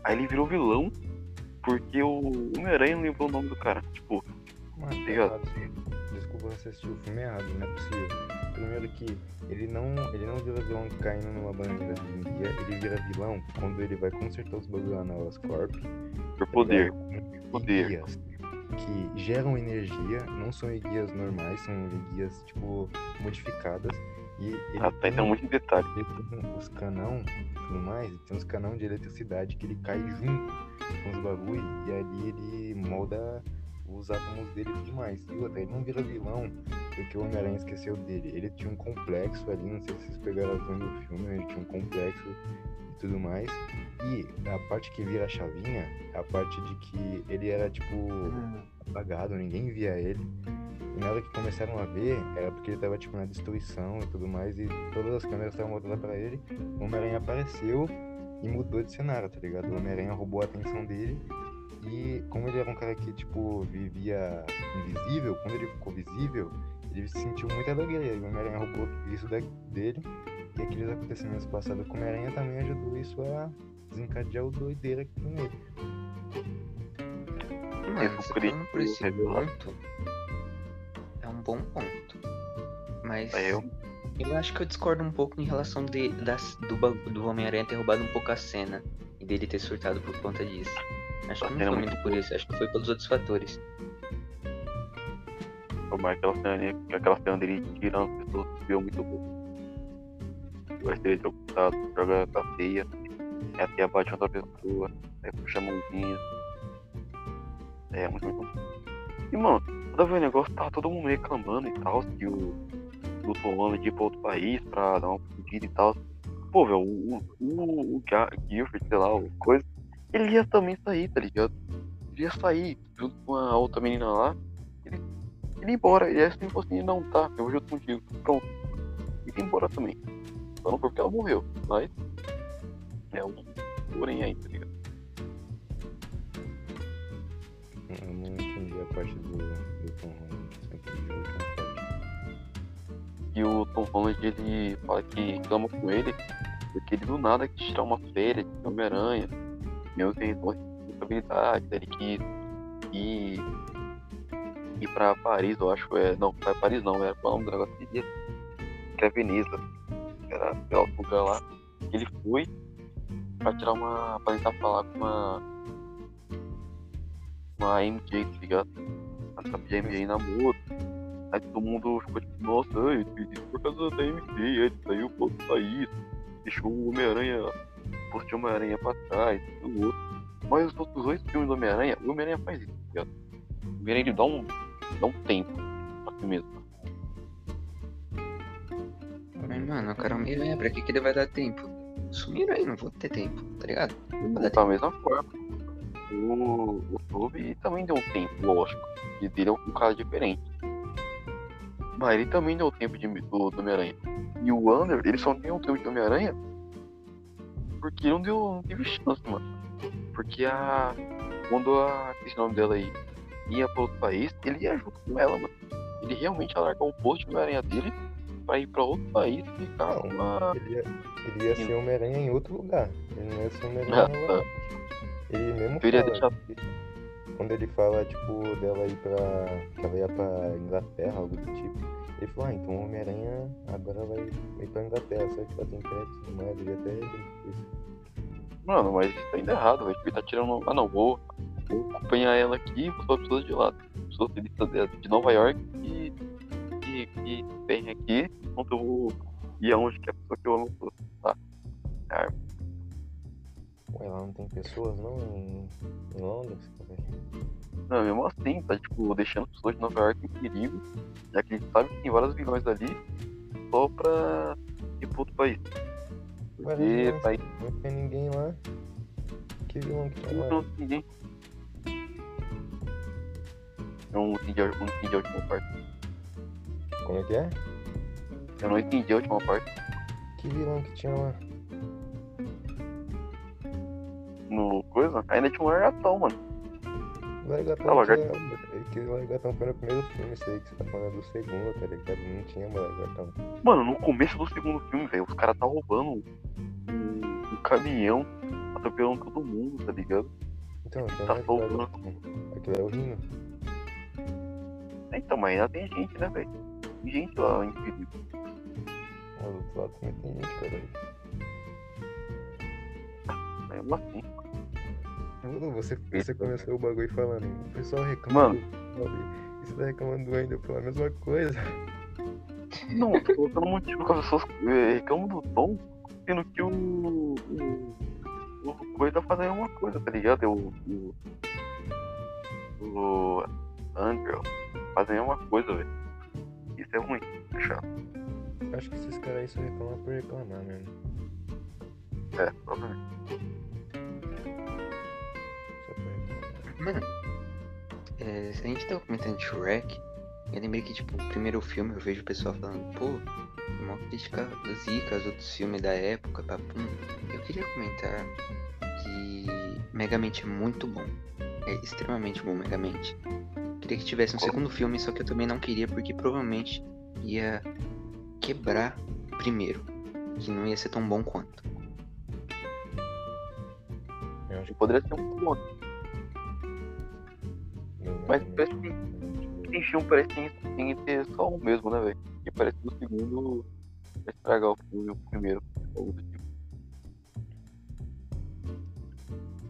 Aí ele virou vilão porque o Homem-Aranha não lembrou o nome do cara. Tipo, Mano, tá errado. Desculpa você assistiu o filme errado, não é possível. Primeiro que ele não, ele não vira vilão caindo numa banheira de guia, ele vira vilão quando ele vai consertar os bagulho lá na Oscorp. por poder. Com Poder. Guias que geram energia, não são guias normais, são guias tipo modificadas. E ele Ah, tá tem- entrando muito em detalhe. ele tem os canão e tudo mais, tem uns canão de eletricidade que ele cai junto com os bagulho e ali ele molda os átomos dele e tudo mais. E outra, ele não vira vilão porque o Homem-Aranha esqueceu dele. Ele tinha um complexo ali, não sei se vocês pegaram a visão do filme, ele tinha um complexo e tudo mais. E a parte que vira a chavinha, é a parte de que ele era tipo apagado, ninguém via ele. E na hora que começaram a ver, era porque ele tava tipo na destruição e tudo mais, e todas as câmeras estavam voltadas pra ele. O Homem-Aranha apareceu e mudou de cenário, tá ligado? O Homem-Aranha roubou a atenção dele. E como ele era um cara que, tipo, vivia invisível, quando ele ficou visível, ele sentiu muita alegria. E o Homem-Aranha roubou isso da- dele. E aqueles acontecimentos passados com o Homem-Aranha também ajudou isso a desencadear o doideira que tem nele. Crítico por esse ponto, é um bom ponto. Mas Aí eu- eu acho que eu discordo um pouco em relação de, das, do, do Homem-Aranha ter roubado um pouco a cena e dele ter surtado por conta disso. Acho que não cena foi é muito por isso, acho que foi pelos outros fatores. Tomar aquela cena ali, aquela cena dele tirando as pessoas viu muito bom. Vai ser eletrocutado, joga a teia, aí a teia bate em outra pessoa, aí puxa a mãozinha. É muito, bom. E mano, quando eu vi o negócio, tava todo mundo reclamando e tal, que o, o Tom Holland ia pra outro país pra dar uma fugida e tal. Pô, velho, o, o, o Ga- Guilford, sei lá, o coisa, ele ia também sair, tá ligado? Ele ia sair junto com a outra menina lá. Ele, ele ia embora. E aí assim, assim, não, tá, eu vou junto contigo. Pronto. E ia embora também. Só não porque ela morreu. Mas. É um. Porém aí, tá ligado? Eu não entendi a parte do, do Tom Holland, parte. E o Tom Holland, ele fala que reclama com ele Porque ele do nada quis tirar uma férias de Homem-Aranha. Meu tem responsabilidade, ele quis ir, ir pra Paris, eu acho. É, não, pra Paris não, era o nome do negócio que que é Veneza. Era outro lugar lá. Ele foi pra tirar uma. pra tentar falar com uma. Uma MJ, tá ligado? Essa MJ namoro. Aí todo mundo ficou tipo, nossa, fiz isso por causa da MJ, ele saiu outro país, deixou o Homem-Aranha, postou o Homem-Aranha pra trás, o outro. Mas os outros dois filmes do Homem-Aranha, o Homem-Aranha faz isso, tá ligado? O Homem-Aranha ele dá um, dá um tempo pra si mesmo. Mas, mano, o cara Homem-Aranha, pra que, que ele vai dar tempo? Sumiram aí, não vou ter tempo, tá ligado? Não vai dar Da mesma forma. O, o Toby também deu um tempo, lógico. E dele é um cara diferente. Mas ele também deu tempo de, do, do Homem-Aranha. E o Wander, ele só deu um tempo de Homem-Aranha porque não deu. não teve chance, mano. Porque a. Quando a. Esse nome dela aí ia pra outro país, ele ia junto com ela, mano. Ele realmente ia largar o posto de Homem-Aranha dele pra ir pra outro país e ficar Não, com uma. Ele ia, ele ia ser Homem-Aranha em outro lugar. Ele não ia ser Homem-Aranha Ah, em tá. Ele mesmo fala, quando ele fala, tipo, dela ir pra. que ela ia pra Inglaterra, algo do tipo. Ele falou, ah, então o Homem-Aranha agora vai, vai pra Inglaterra, só que ela tem crédito tudo mais, ele até isso. Mano, mas tá indo errado, velho. Ele tá tirando. Ah não, vou, vou acompanhar ela aqui e botar pessoas de lado. Pessoas de, Nova York e. que, que tem aqui, enquanto eu vou ir aonde que a pessoa que eu amo. Tá. Ah, Ué, lá não tem pessoas não em, em Londres, cara? Não, mesmo assim, tá tipo, deixando as pessoas de Nova York em perigo, já que a gente sabe que tem vários vilões ali, só pra ir pro outro país. Ué, Porque não, país não tem ninguém lá. Que vilão que tem lá? não tem ninguém. Eu não entendi, eu não entendi a última parte. Como é que é? Eu não entendi a última parte. Que vilão que tinha lá? No coisa, ainda tinha um largatão, mano. Largatão Ah, Lagartão. tinha... Que Largatão foi no primeiro filme, isso aí que você tá falando é do segundo, tá ligado? Não tinha mais Largatão. Mano, no começo do segundo filme, velho, os caras tá roubando um, um caminhão, atropelando todo mundo, tá ligado? Então, então Tá não é. Largatão. Aquilo é o Rino. Então, mas ainda tem gente, né, velho? Tem gente lá em perigo. Ah, do outro lado também tem gente, caralho. Mesmo assim. Você, você começou o bagulho falando, o pessoal reclama Mano. do e você tá reclamando do Wendel pela mesma coisa. Não, tô colocando motivo que as pessoas reclamam do Tom, sendo que o. O, o Coisa tá fazendo uma coisa, tá ligado? O. O, o Andrew fazendo uma coisa, velho. Isso é ruim, é chato. Acho que esses caras aí só reclamam por reclamar mesmo. É, provavelmente. Mano, é, se a gente tá comentando de Shrek, eu lembrei que, tipo, o primeiro filme eu vejo o pessoal falando, pô, uma crítica zica aos outros filmes da época, papum. Eu queria comentar que Megamente é muito bom. É extremamente bom, Megamente. Queria que tivesse um segundo filme, só que eu também não queria, porque provavelmente ia quebrar o primeiro. Que não ia ser tão bom quanto. Eu acho que Poderia ser um bom. Mas parece que- Tem filme parece que tem, que ter só um mesmo, né, velho? Que parece que o segundo vai estragar o filme, o primeiro.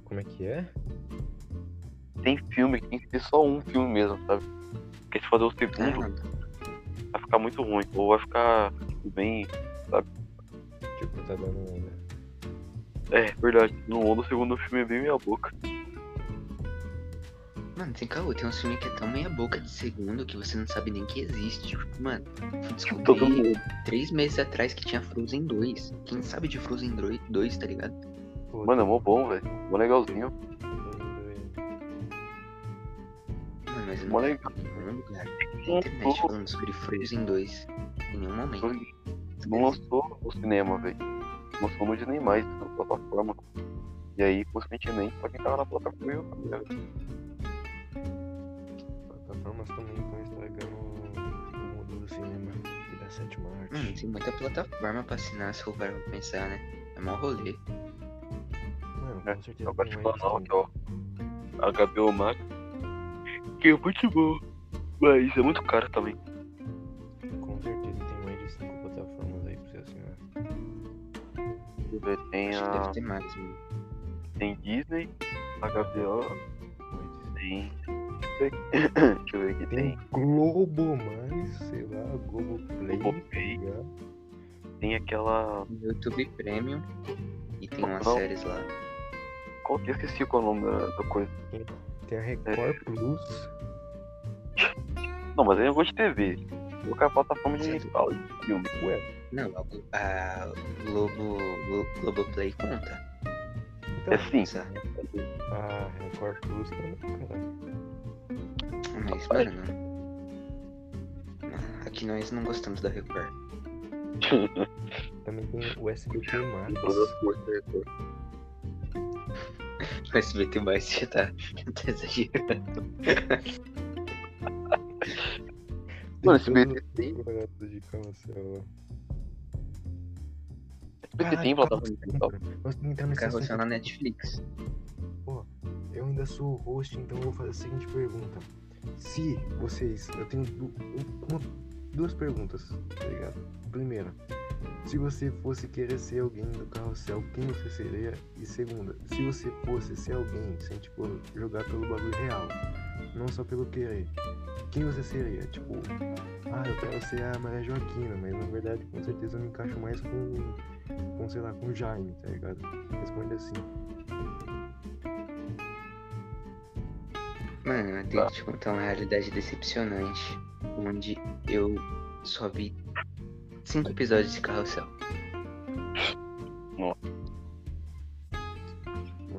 Como é que é? Tem filme que tem que ter só um filme mesmo, sabe? Porque se fazer o segundo, Ah, vai ficar muito ruim. Ou vai ficar, tipo, bem. Tipo, tá dando onda. É, verdade. No onda, o segundo filme é bem meia boca. Mano, tem caô, tem um filme que é tão meia boca de segundo que você não sabe nem que existe. Tipo, mano, mundo. três meses atrás que tinha Frozen 2. Quem sabe de Frozen 2, tá ligado? Mano, é mó bom, velho. Mó legalzinho. Mano, mas eu não legal. em nenhum lugar na internet falando sobre Frozen 2 em nenhum momento. Não lançou no cinema, velho. Lançou no Disney+, na plataforma. E aí, consequentemente, pra quem tava na plataforma, eu velho. Plataformas também estão estragando o mundo do cinema. Vida a sétima arte. Mano, tem muita plataforma pra assinar se for para pensar, né? É mó rolê. Mano, É, com certeza gosto tem mais. falar, que ó. HBO Max. Que é muito bom. Mas é muito caro também. Com certeza tem mais de cinco plataformas aí pra você assinar. Deixa eu ver, Tem Acho que a. deve ter mais, mano. Tem Disney, HBO, Tem. *coughs* Deixa eu ver aqui, Tem tem. Globo mais, sei lá, Globo Play. Globoplay. Tem aquela. YouTube Premium. E tem umas Não. séries lá. Qual que eu esqueci qual é o nome da, da coisa? Tem a Record Plus. Não, mas aí eu gosto de TV. Vou colocar a plataforma de digital de filme. Ué, Não, a, a Globo, Glo- Globoplay conta. então, É sim. Pensar. a Record Plus também, caralho. Mas, mano. Aqui nós não gostamos da Record. *laughs* Também tem o SBT Max. *laughs* O SBT mais já tá, tá exagerando. *laughs* Mano, Tem SBT tem. SBT tem plataforma digital. Nós temos que entrar nesse assunto. na Netflix. Eu ainda sou o host, então eu vou fazer a seguinte pergunta. Se vocês. Eu tenho um- uma- duas perguntas, tá ligado? Primeira, se você fosse querer ser alguém do carrossel, quem você seria? E segunda, se você fosse ser alguém sem, tipo, jogar pelo bagulho real, não só pelo querer, quem você seria? Tipo, ah, eu quero ser a Maria Joaquina, mas na verdade com certeza eu me encaixo mais com, com sei lá, com o Jaime, tá ligado? Responde assim. Mano, eu tenho que te contar uma realidade decepcionante. Onde eu só vi cinco episódios de Carrossel.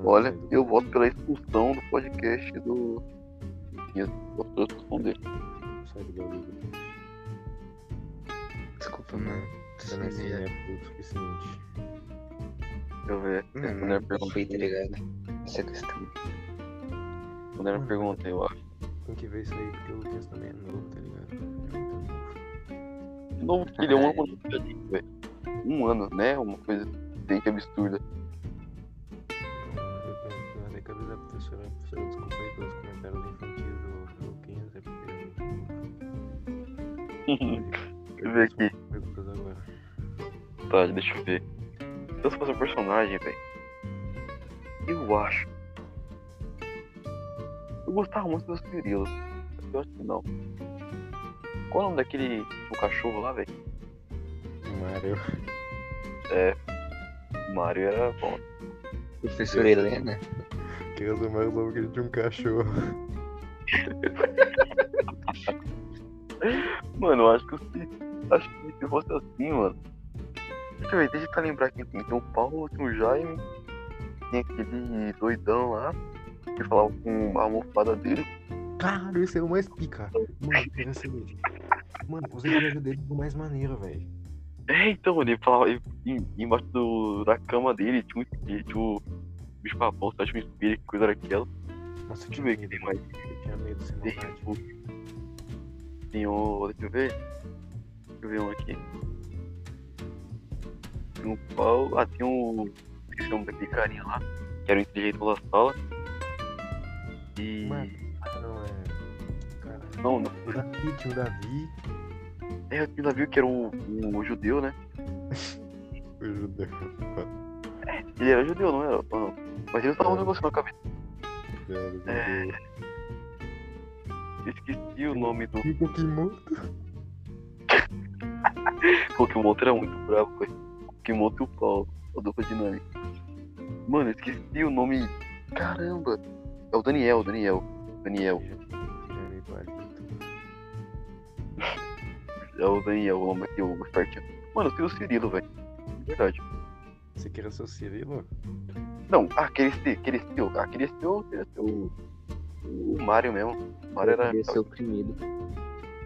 Olha, eu voto pela expulsão do podcast do. Eu voto pela expulsão dele. Sai do bagulho. Desculpa, mano. Não é o suficiente. Deixa eu ver. Não, não pergunto, foi, tá ligado? Essa é a questão. Eu pergunto, eu acho. Tem que ver isso aí porque o Lucas também é novo, tá ligado? É muito novo. Novo, ele é um ano velho. Um ano, né? Uma coisa bem que absurda. Na década da professora. Professora, desculpa aí pelos comentários infantis do Luquinhas, é porque. Deixa eu *laughs* ver aqui. *laughs* Tá, deixa eu ver. Se eu fosse um personagem, velho. Eu acho. Eu gostava muito dos Cirilo. Eu acho que não. Qual é o nome daquele o cachorro lá, velho? Mario. O Mario era bom. Professora Helena? Criança mais nova que ele tinha um cachorro. *laughs* Mano, eu acho que se. Acho que se fosse assim, mano. Deixa eu ver, deixa eu lembrar quem tem. Tem o Paulo, tem o Jaime, tem aquele doidão lá, que falava com a almofada dele. Caralho, esse é o mais pica. Mano, ser ele. Mano, os episódios dele são mais maneiro, velho. É, então, ele falava ele- em- embaixo do, da cama dele tinha um tinha o bicho papão, sabe? Tinha um espírito, que coisa era aquela. Nossa, eu tinha ver medo. tem mais. Eu tinha medo ser Tem maldade. o. Tem o. Deixa eu ver. Deixa eu ver um aqui. Tem o pau. Ah, tem o. Esqueci o nome daquele carinha lá. Que era o inteligente da sala. E. Mano, ah, não é. Caralho. Não, não. O Davi, tinha o Davi. É, o navio que era o, o judeu, né? *laughs* O judeu. Ele era judeu, não era? Não? Mas ele tava um É. negócio na cabeça. Cara, o É. judeu. Esqueci o nome do. E o Kimoto? *laughs* O Kimoto era muito bravo, foi. O Kimoto e o Paulo, a dupla dinâmica. Mano, esqueci o nome. Caramba! É o Daniel, Daniel. Daniel. É o Daniel, o nome aqui, o espertinho. Mano, eu sei o Cirilo, velho. De Verdade. Você quer ser o Cirilo? Não, ah, queria ser, queria ser, ah, queria ser, o- queria ser o. O Mario mesmo. O Mario era. Ia ser oprimido.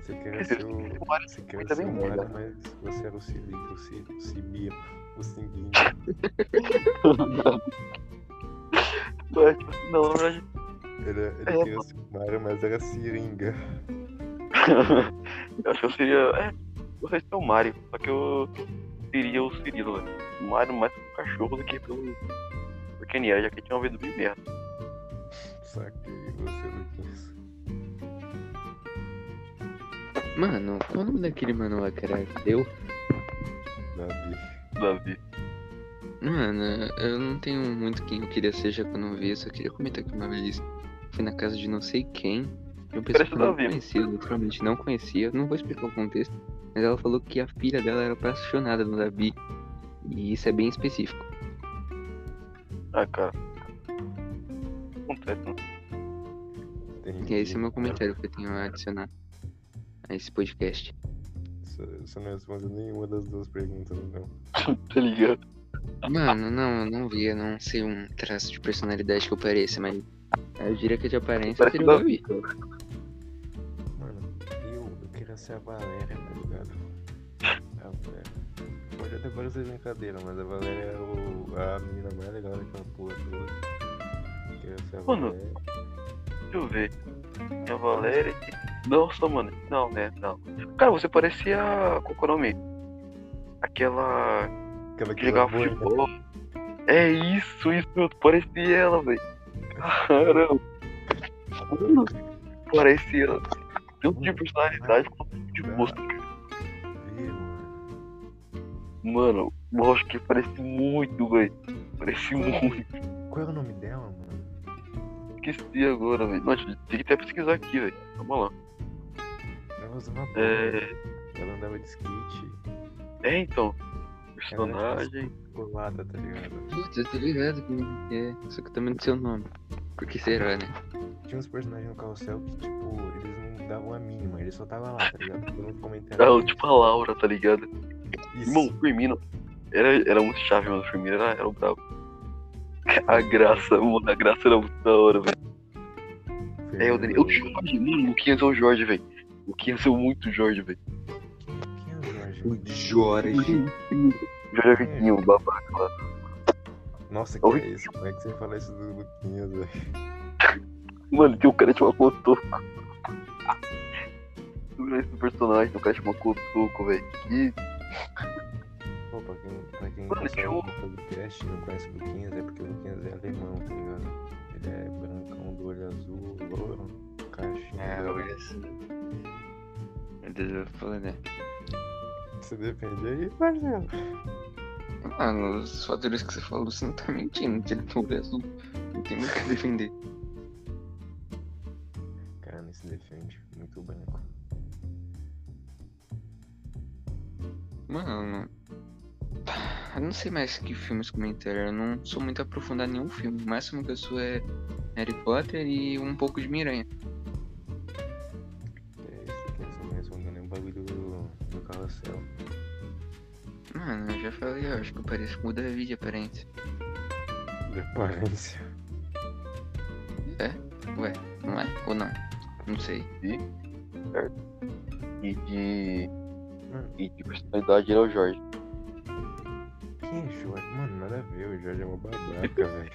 Você quer Quer ser o. o Mario Você quer muito ser o Mario, mas você era o Cilico, o Ci- o Cibia, o Cinguinho. *laughs* Não, na verdade. Ele, ele É, queria ser o Mario, mas era seringa. *laughs* eu acho que eu seria. É, de ser o Mario, só que eu seria o Cirilo, velho. O Mario mais pelo cachorro do que pelo. Por Kenny já que tinha ouvido bem merda. Saquei você, Luquinhas. Mano, qual o nome daquele mano lá que era deu? Davi. Davi. Mano, eu não tenho muito quem eu queria ser já que eu não vi, eu só queria comentar que uma vez fui na casa de não sei quem, de pessoa Parece que eu não conhecia, literalmente não conhecia, não vou explicar o contexto, mas ela falou que a filha dela era apaixonada no Davi, e isso é bem específico. Ah, cara. Acontece, né? E esse é o meu comentário que eu tenho a adicionar a esse podcast. Você não respondeu nenhuma das duas perguntas, não. *laughs* tá ligado? Mano, não, eu não vi, eu não sei um traço de personalidade que eu pareça, mas eu diria que de aparência seria o. Davi. Mano, eu, eu queria ser a Valéria, tá ligado? A Valéria. Pode até parecer brincadeira, mas a Valéria é o, a menina mais legal daquela porra toda. Queria ser a Mano. Valéria. Deixa eu ver. Minha Valéria. Nossa, mano. Não, né? Não. Cara, você parecia. Qual é o nome? Aquela. Aquela que jogava boina. futebol. É isso, isso. Parecia ela, velho. Caramba. Parecia. Tanto de personalidade quanto de gosto. Ih, mano. Acho que parece muito, velho. Parece muito. Qual é o nome dela, mano? Esqueci agora, velho. Tem que até pesquisar aqui, velho. Calma lá. Ela usava boina. É. Ela andava de skate. É, então. Personagem. Colada, tá ligado? Putz, eu tô ligado que é, só que eu também não sei o nome. Por que será, né? Tinha uns personagens no carrossel que, tipo, eles não davam a mínima, eles só tava lá, tá ligado? Todo mundo comentando. Ah, tipo a Laura, tá ligado? Isso. Irmão, o Firmino era, era muito chave, mano. O Firmino era, era o brabo. A graça, mano, a graça era muito da hora, velho. É, o Daniel. O Jorge, mano, o Luquinhas é o Jorge, velho. O Luquinhas é muito Jorge, velho. Quem é o Jorge? O Jorge. O Jorge é babaca lá. Nossa, que é isso? Como é que você fala isso do Luquinhas, velho? Mano, tem um cara que chama Cotoco. Esse personagem, o cara chama Cotoco, velho. Que. Pô, pra quem, pra quem Mano, tinha um- do podcast e não conhece o Luquinhas, é porque o Luquinhas é alemão, tá ligado? Ele é brancão, do olho azul, louro, caixinha. É, olha assim. Meu Deus, eu falei, né? Você defende aí, parceiro? Mano, os fatores que você falou, você não tá mentindo, tem olho azul. Não tem muito o que defender. Cara, não se defende. Muito branco. Mano. Eu não sei mais que filmes comentar. Eu não sou muito aprofundado em nenhum filme. O máximo que eu sou é Harry Potter e um pouco de Miranha. É isso, que eles não respondendo nenhum bagulho do, do carrossel. Mano, eu já falei, eu acho que eu pareço com o Davi de aparência. De aparência. Ué, não é? Ou não? Não sei. E de. Mano, E de personalidade ele é o Jorge. quem é Jorge? Mano, nada a ver, o Jorge é uma babaca, *laughs* velho.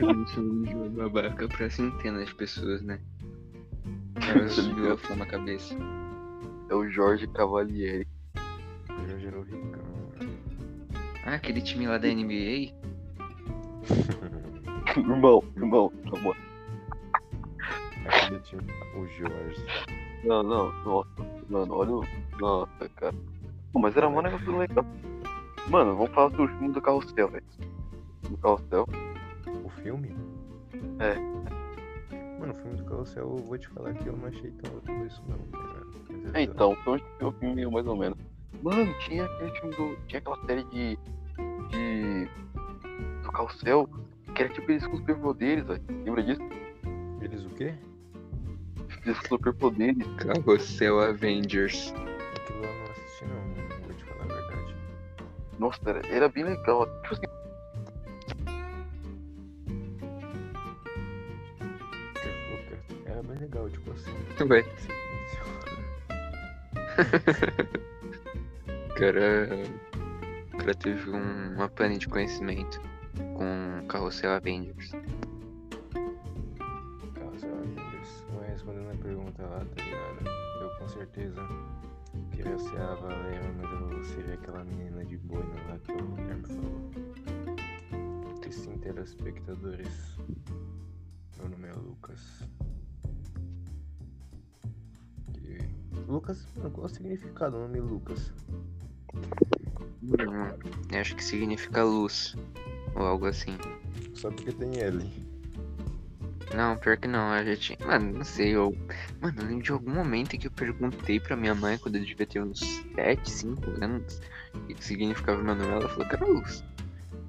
Eu me chamo de João babaca pra centenas de pessoas, né? Subiu a fama a cabeça. É o Jorge Cavalieri. Ah, aquele time lá da NBA? *laughs* irmão, irmão, amor. Aquele tinha o Jorge. Não, não, nossa, mano, olha o. Nossa, cara. Pô, mas era mó negócio legal. Mano, vamos falar do filme do Carrossel, velho. Do Carrossel. O filme? É. Mano, o filme do Carrossel, eu vou te falar que eu não achei tão tudo isso não, tá? Mas É, então, então foi o filme mais ou menos. Mano, tinha aquele filme do. Tinha aquela série de. De. do Carrossel, que era tipo eles com superpoderes, velho. Lembra disso? Eles o quê? Eles com superpoderes. Carrossel Avengers. Aquilo lá eu não assisti não, vou te falar a verdade. Nossa, era, era bem legal. Tipo assim, Era bem legal, tipo assim. Ué, silêncio. *laughs* cara. Cara teve um, uma pane de conhecimento com Carrossel Avengers. Carrossel Avengers. Vai respondendo a pergunta lá, tá ligado? Eu com certeza queria ser a Valéria, mas eu vou ser aquela menina de boina lá que o Guilherme falou. E sim, telespectadores. Meu nome é Lucas. Lucas, qual é o significado do nome Lucas? Hum, eu acho que significa luz. Ou algo assim. Só porque tem L. Não, pior que não, a gente. Mano, não sei, eu. Mano, eu lembro de algum momento que eu perguntei pra minha mãe quando eu devia ter uns 7, 5 anos o que significava nome. Ela falou que era luz.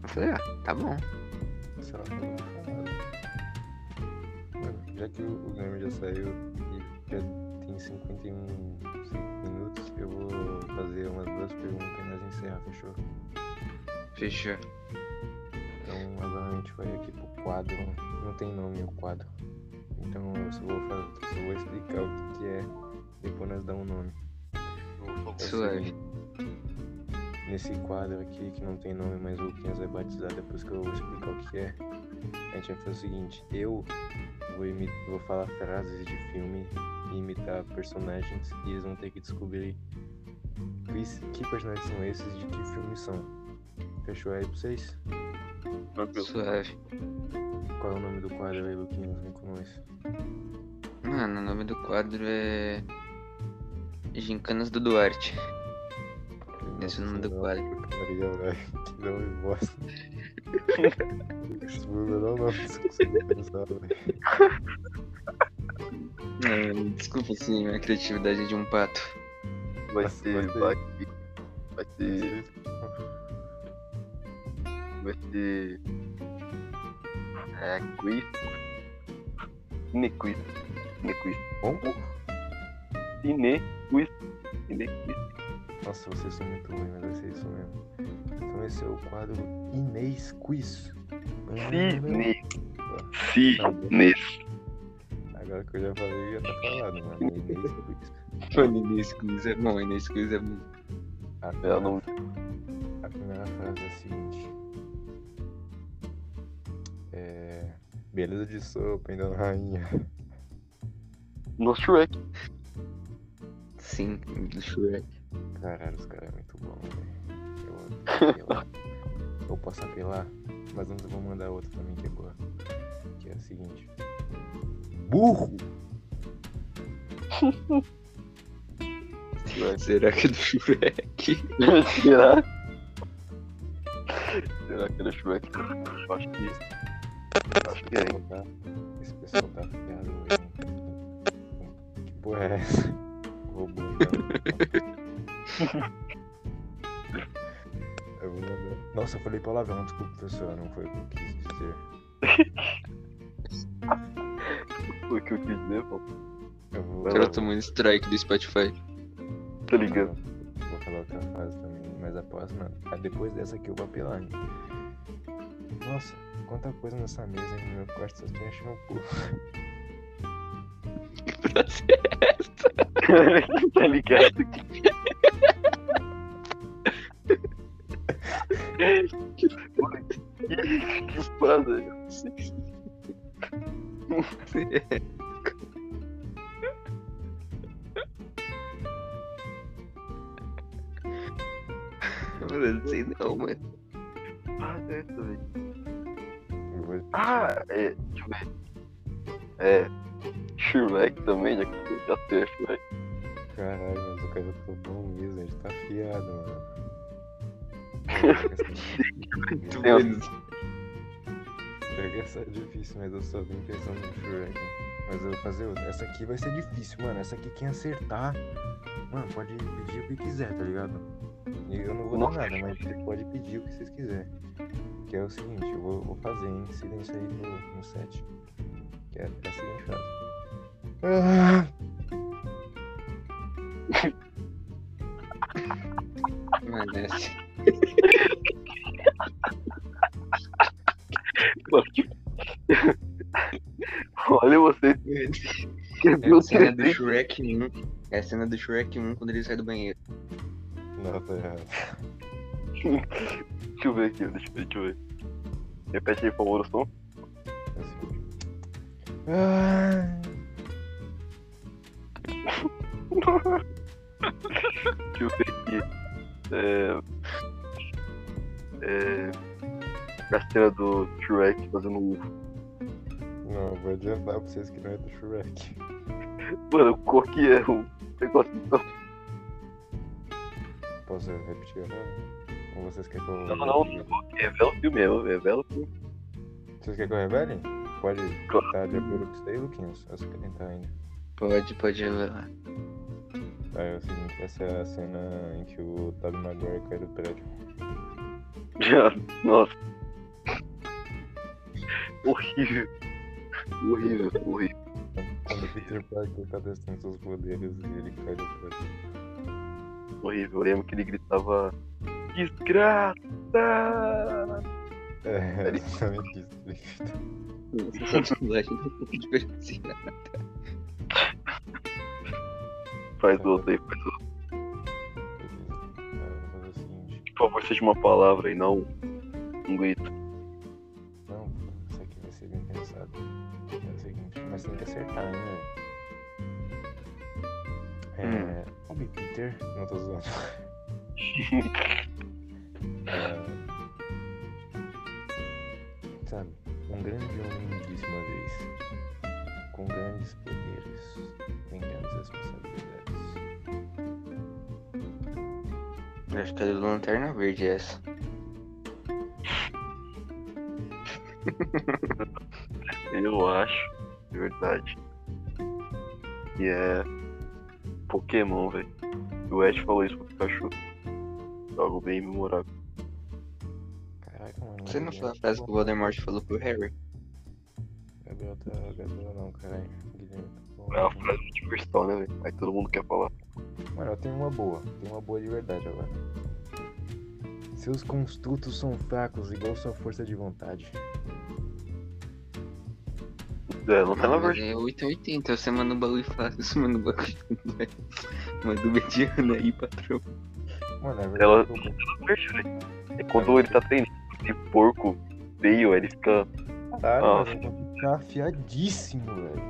Eu falei, ah, tá bom. Se ela falou, não falou nada. Mano, já que o Guilherme já saiu e já tem 51 minutos, eu vou fazer umas duas perguntas e nós encerrar, fechou? Fechou. Então agora a gente vai aqui pro quadro. Não tem nome o quadro. Então eu só vou, fazer, só vou explicar o que, que é. Depois nós damos um nome. É Suave. seguinte, Nesse quadro aqui que não tem nome, mas o Luquinhas vai batizar depois que eu vou explicar o que é. A gente vai fazer o seguinte, eu vou, imi- vou falar frases de filme e imitar personagens e eles vão ter que descobrir que, que personagens são esses e de que filmes são. Fechou aí pra vocês? Suave. Qual é o nome do quadro aí, Luquinhas? Vem com nós. Mano, o nome do quadro é. Gincanas do Duarte. Esse é o nome do quadro. Maria, velho. *laughs* Que nome bosta. *laughs* Esse nome não, não, não consigo pensar, velho. Não, desculpa sim, minha criatividade é de um pato. Vai Nossa, ser. Vai, vai ser. Vai ser. É. Quiz. Cinequiz. Cinequiz. Como? Cine. Quiz. Cinequiz. Nossa, vocês são muito ruins, mas vai ser isso mesmo. Então esse é o quadro Inês Quiz. Cine. Cine. Agora que eu já falei, já tá falado, mano. Inês Quiz. Mano, Inês Quiz é bom, Inês Quiz é bom. A É, primeira, não. a primeira frase é a seguinte. É... Beleza de sopa, ainda rainha. No Shrek. Sim, do Shrek. Caralho, os caras é muito bom, velho. Eu. *laughs* Eu posso apelar, mas eu vou mandar outra também que é boa. Que é a seguinte. Burro! Será que é do Shrek? *laughs* Será? Será que é do Shrek? Eu acho que. Acho que é, hein? Tá? Esse pessoal tá hoje. Que porra é essa? Robô. cara. Eu vou mandar. Nossa, eu falei palavrão, desculpa, professor, não foi o que eu quis dizer. *laughs* Foi o que eu quis dizer, pô. Eu vou. O cara tomou um strike do Spotify. Tá ligado? Vou falar outra frase também, mas a próxima. ah, Depois dessa aqui eu vou apelar? Nossa, quanta coisa nessa mesa, hein? No meu quarto só tinha shampoo. Que frase é *laughs* tá ligado? *laughs* que que foda. Mano, eu não sei não, mano. Ah, é velho. Ah, é. Deixa eu ver. É. Shrek também, já que eu já sei Shrek. Caralho, mas o cara tá bom mesmo, ele tá afiado, mano. *laughs* Muito menos. Pior que essa é difícil, mas eu só vim pensando no Shrek. Mas eu vou fazer outra. Essa aqui vai ser difícil, mano. Essa aqui quem acertar. Mano, pode pedir o que quiser, tá ligado? E eu não vou dar nada, mas você pode pedir o que vocês quiserem. Que é o seguinte, eu vou, vou fazer em silêncio aí no, no set. Que é a seguinte frase. Ah, *laughs* Mano, essa. *laughs* *laughs* Olha você. É Escreveu a cena do 300. Shrek 1. É a cena do Shrek 1 quando ele sai do banheiro. não, tá errado. Deixa eu ver aqui, deixa eu ver, deixa eu ver. Repete aí, por favor, o som. É. Ah, *laughs* Deixa eu ver aqui. É. É. A cena do Shrek fazendo UFO. Não, vou adiantar pra vocês que não é do Shrek. Mano, qual que é o negócio então? Posso repetir agora? Ou vocês querem que eu. Não, não, não. Revela o filme mesmo, revela o filme. Vocês querem que eu revele? Pode Claro. tá de acordo com isso daí, Luquinhas? Eu só quero tentar ainda. Pode, pode revelar. Tá, é o seguinte, essa é a cena em que o Tobey Maguire cai do prédio. *laughs* Já, nossa. Horrível. Horrível, horrível. Quando o Peter Parker tá testando seus poderes e ele cai do prédio. Horrível. Eu lembro que ele gritava. Desgraça! É, *laughs* exatamente isso. ele grita. É pouco diferenciada. Faz outro aí, faz outro. Por favor, seja uma palavra e não um grito. Tem que acertar, né? É. Ô, Peter, não tô zoando. *laughs* É, sabe, um grande homem disse uma vez: com grandes poderes vem grandes responsabilidades. Acho que é do Lanterna Verde essa. *laughs* Eu acho, de verdade, que é Pokémon, velho. O Ash falou isso pro Pikachu. Algo bem memorável. Caraca, mano. Você não foi a frase que o Voldemort falou pro Harry? Gabriel tá. Gabriel não, caralho. Guilherme tá bom. É uma frase universal, né, velho? Aí todo mundo quer falar. Mano, eu tenho uma boa. Tenho uma boa de verdade agora. Seus construtos são fracos, igual sua força de vontade. É, não tá na Não, mas verdade. é 880, você manda um bagulho fácil, *laughs* você manda um bagulho. *laughs* Manda um mediano aí, patrão. Mano, é verdade. Ela- É quando ele tá treinando esse porco feio, ele fica. Caralho, Nossa. mano, tá afiadíssimo, velho.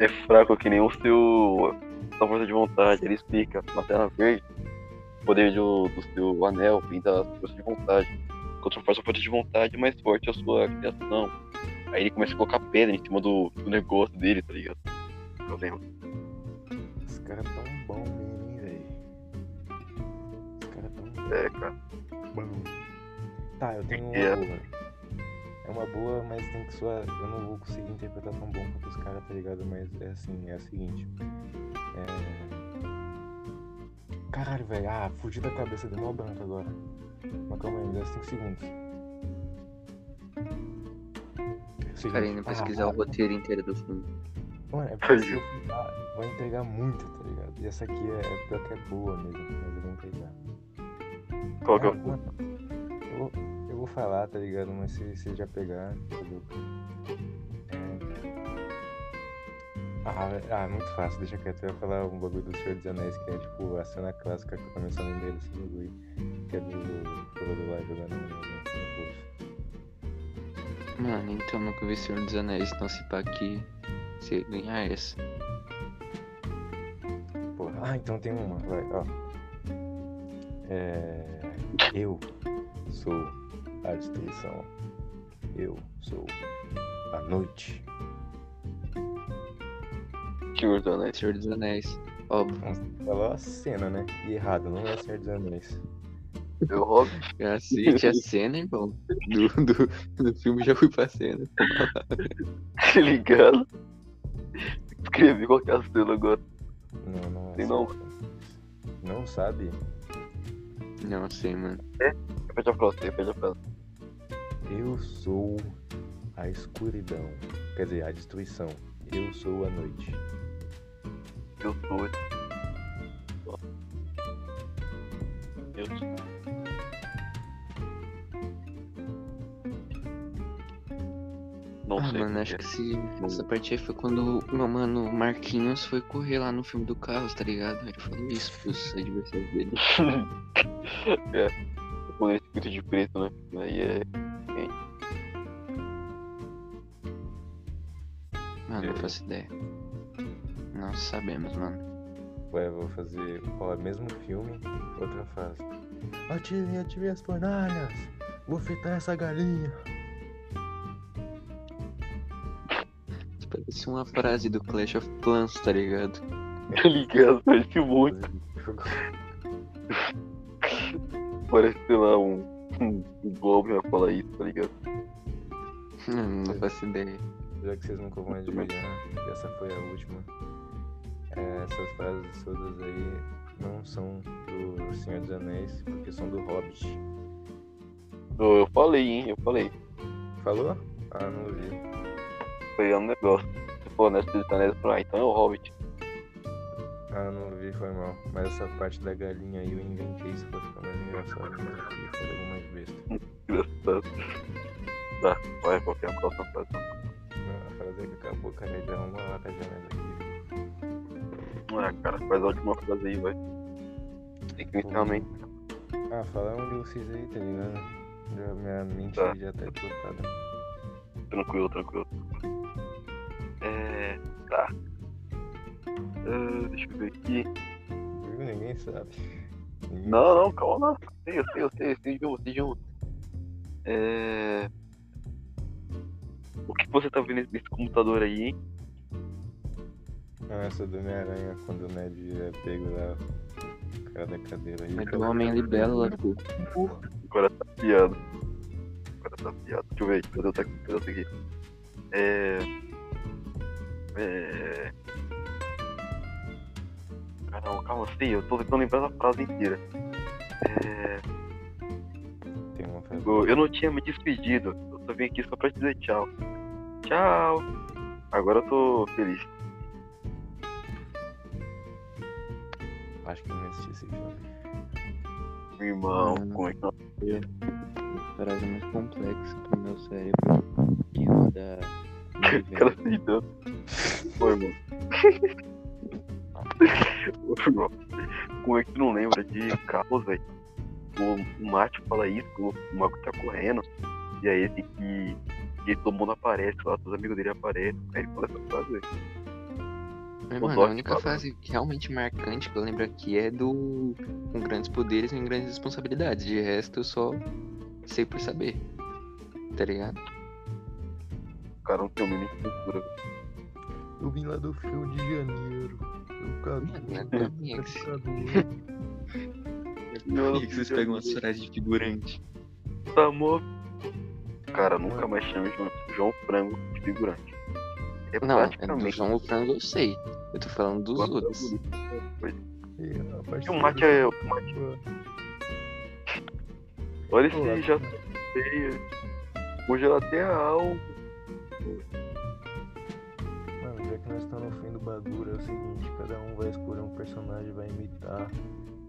É fraco que nem o seu. sua força de vontade. Ele explica, na Terra Verde, o poder do, do seu anel vem da força de vontade. Quanto mais a força de vontade, mais forte é a sua criação. Aí ele começa a colocar pedra em cima do, do negócio dele, tá ligado? Eu lembro. Os caras tão bom mesmo, hein, velho. Os caras tão É, cara. bom. Tá, eu tenho uma É. boa. É uma boa, mas tem que soar. Eu não vou conseguir interpretar tão bom quanto os caras, tá ligado? Mas é assim, é a seguinte. É. Caralho, velho. Ah, fugi da cabeça, deu mó branco agora. Mas calma aí, me dá 5 segundos. É seguinte, Cara, indo ah, pesquisar o roteiro inteiro do filme. Mano, é porque se eu vou entregar muito, tá ligado? E essa aqui é, é pior que é boa mesmo, mas eu vou entregar. Qual que é o. eu, vou- eu vou falar, tá ligado? Mas se você já pegar, entendeu? É... Ah, é- ah, muito fácil, deixa quieto. Eu ia falar um bagulho do Senhor dos Anéis, que é tipo a cena clássica que eu começo a lembrar desse bagulho. Que é do Frodo lá jogando no, poço. Mano, então nunca vi Senhor dos Anéis, então se pá aqui, se ganhar essa. Porra. Ah, então tem uma, vai, ó. É... Eu sou a destruição. Eu sou a noite. Senhor dos Anéis. Senhor dos Anéis, óbvio. Falou a cena, né? E errado, não é o Senhor dos Anéis. Eu roubo. Cacete, a cena, irmão. Do, do, do filme já fui pra cena. *laughs* Tá ligado? Escrevi qual que é a cena agora. Não, não é Tem o não. Não sabe? Não sei, mano. Repete a frase, repete a frase. Eu sou a escuridão. Quer dizer, a destruição. Eu sou a noite. Eu sou. Eu mano, o acho que esse, essa parte aí foi quando o meu mano Marquinhos foi correr lá no filme do Carlos, tá ligado? Ele falou isso pros adversários dele. *laughs* é. é. Quando ele pinta de preto, né? Aí é. Mano, não faço ideia. Não sabemos, mano. Ué, vou fazer ó, mesmo filme, outra frase. Atirem, atirem as fornalhas! Vou fritar essa galinha! Parece uma frase do Clash of Clans, tá ligado? Tá ligado? Parece muito. Parece, sei lá, um, um, um Globo vai falar isso, tá ligado? Hum, Não faço ideia. Já que vocês nunca vão adivinhar, que essa foi a última. É, essas frases todas aí não são do Senhor dos Anéis, porque são do Hobbit. Eu, eu falei, hein? Eu falei. Falou? Ah, não vi. Foi um negócio. Falou nessa dos anéis, ah, então é o Hobbit. Ah, não vi, foi mal. Mas essa parte da galinha aí eu inventei isso pra ficar mais engraçado. Mas aqui foi algo mais besta. Engraçado. Tá, vai, qual que é a próxima frase? Não, a frase é que acabou, cara. Ele arruma lá com a janela aqui. Ah, cara, faz a última frase aí, vai. Tem que realmente. Ah, fala um de vocês aí, tá ligado? Já, minha mente Tá. já tá esgotada. Tranquilo, tranquilo. É. Tá. Ah, deixa eu ver aqui. Viu? Ninguém sabe. Ninguém Não, não, calma. Eu sei, eu sei, eu sei, eu sei de um, um. É. O que você tá vendo nesse computador aí, hein? Não, essa do Homem-Aranha, quando o Ned é pego lá, o cara da cadeira aí. É do Homem Libélula, pô. Agora tá piado. Agora tá piado. Deixa eu ver, cadê o texto? Aqui? É. É. Caramba, calma, sei, eu tô tentando lembrar da frase inteira. É. Eu, eu não tinha me despedido, eu só vim aqui só pra te dizer tchau. Tchau! Agora eu tô feliz. Acho que eu não assisti esse filme. Meu irmão, que não? Frase mais complexa pro meu cérebro. Que roda. Cara se irritando. Oi, irmão. Ô, irmão. Como é que tu não lembra de Carlos, velho? O, Mate fala isso, o, Mago tá correndo. E aí esse que, que todo mundo aparece lá, todos os amigos dele aparecem. Aí ele fala essa frase, velho. Mas, O mano, a única frase realmente marcante que eu lembro aqui é do Com grandes poderes vem grandes responsabilidades. De resto, eu só sei por saber. Tá ligado? O cara não tem o mínimo de cultura. velho. Eu vim lá do Rio de Janeiro. Eu *laughs* não é é Por que que vocês pegam umas frases de figurante? Tá mó. Cara, nunca mais chame João, João Frango de figurante. É Não, é do praticamente. João Frango eu sei. Eu tô falando dos outros. E o Mate é. O Mate... Olha esse já feio. Hoje ela tem a alma. Mano, já que nós estamos no fim do bagulho, é o seguinte, cada um vai escolher um personagem e vai imitar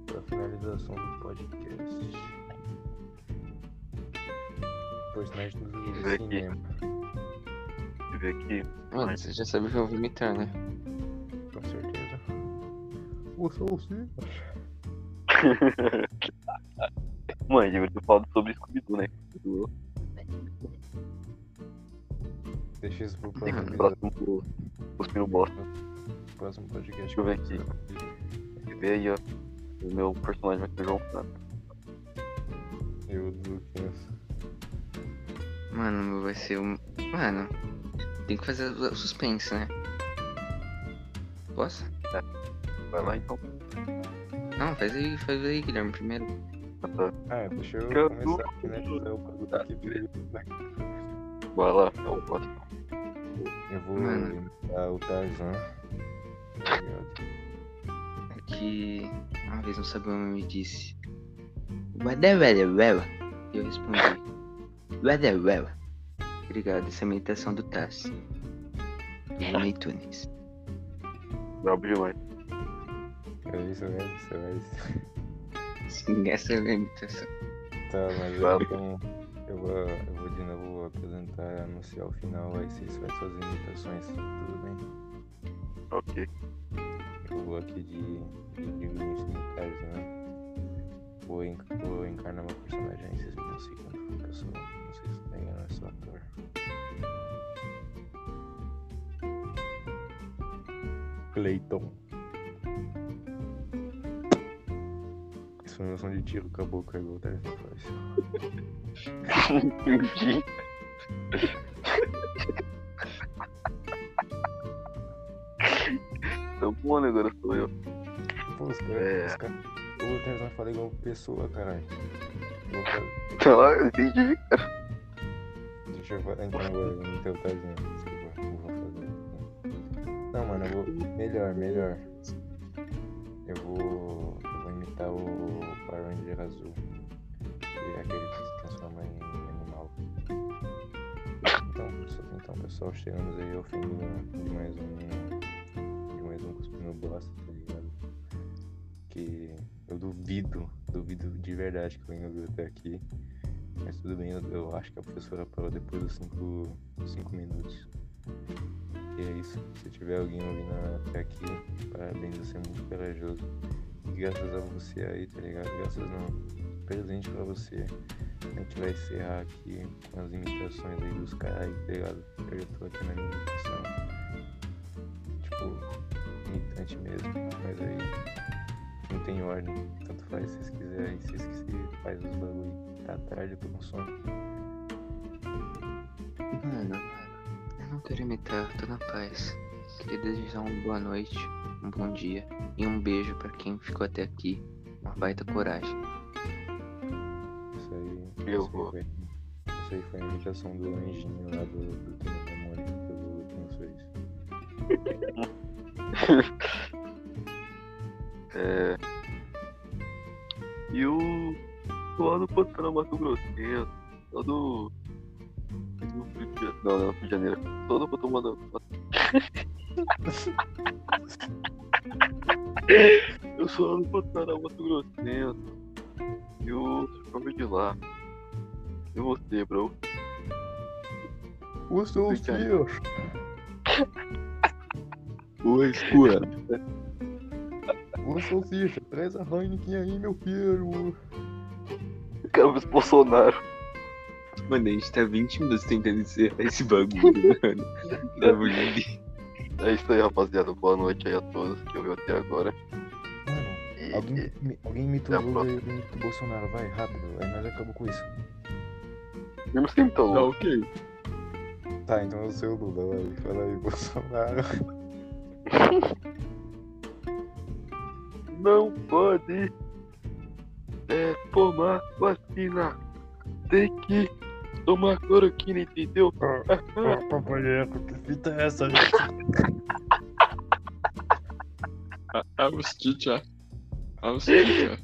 pra finalização do podcast. Personagem do Vê aqui. cinema, Deixa eu ver aqui. Mano, você já sabe o que eu vou imitar, né? Com certeza. O Salsicha. *laughs* Mano, eu tô falando sobre Scooby-Doo, né? Scooby-Doo. Deixa isso pro próximo, que próximo pro Cuspino Bosta. próximo podcast. Deixa eu ver aqui. Você vê aí, ó. O meu personagem vai ser o João Frango. Eu do Lucas. Mano, o meu vai ser um. Mano, tem que fazer o suspense, né? Posso? Vai lá então. Não, faz aí, faz aí, Guilherme, primeiro. Ah, tá. Ah, deixa eu Eu- começar aqui, né? Fazer o bagulho aqui primeiro. Vai lá, é o próximo. Eu vou Mano. imitar o Tarzan. Tá? É que uma vez um sabião me disse. Whatever, E eu respondi. Whatever. Obrigado, essa é a imitação do Tass. Do Looney Tunes. Brabo demais. É isso mesmo, você vai. Sim, essa é a minha imitação. Tá, mas Claro. então eu vou, eu vou de novo apresentar, anunciar o final, aí vocês fazem suas imitações, tudo bem? Ok. Eu vou aqui de, de digníssimo Tarzan. Vou, en- vou encarnar meu personagem aí, vocês me dão um segundo, porque eu sou, não sei se tá engano, eu sou ator. Clayton. som, som de tiro com a boca, igual o telefone faz. Entendi. Bom, né, agora sou eu. Pô, os caras. É. Os caras. O telefone fala igual pessoa, caralho. Tá lá, eu entendi. Deixa eu então agora, no teu casinho. Não, mano, eu vou. Melhor, melhor. Eu vou. Eu vou imitar o Power azul. Que é aquele que se transforma em animal. Então, então pessoal, chegamos aí ao fim de mais um. De mais um cuspindo bosta, tá ligado? Que eu duvido, duvido de verdade que alguém ouviu até aqui. Mas tudo bem, eu, eu acho que a professora parou depois dos 5 cinco minutos. E é isso. Se tiver alguém ouvindo até aqui, parabéns, você é muito corajoso. E graças a você aí, tá ligado? Graças não. Presente pra você. A gente vai encerrar aqui com as imitações aí dos caras, tá ligado? Eu já tô aqui na minha imitação. Tipo, imitante mesmo. Mas aí não tem ordem. Tanto faz se vocês quiserem. Se vocês quiserem, faz os bagulho. Tá tarde, eu tô com sono. Mano, imitar, tô na paz. Queria desejar uma boa noite, um bom dia e um beijo pra quem ficou até aqui. Uma baita coragem. Isso aí. Eu isso vou. Aí foi, isso aí foi a imitação do anjinho lá do, do Turma da Mônica que o Luquinhas fez. É. E o. Lá no Pantano Mato Grossense, lá do. do Rio de Ja- Não, não, Rio de Janeiro. Todo Pantano Mato Eu sou lá no Pantano Mato Grossense. E o Super de lá. E você, bro? Fica aí. filhos! Oi, escura. Ô salsicha, traz a Heineken aí, meu filho! Quero ver o Bolsonaro. Mano, a gente tá 20 minutos tentando encerrar esse bagulho, *laughs* mano. Dá pra gente- É isso aí, rapaziada. Boa noite aí a todos que ouviu até agora. Mano, E- alguém, mi- alguém imita o Lula e o Bolsonaro, vai, rápido. Aí nós acabamos com isso. Eu não sei muito Tá ok. Tá, então eu sou o Lula, vai. Fala aí, Bolsonaro. *laughs* Não pode é, tomar vacina. Tem que tomar cloroquina, entendeu? Ô, companheiro, que fita é essa? Was teacher. I was teacher.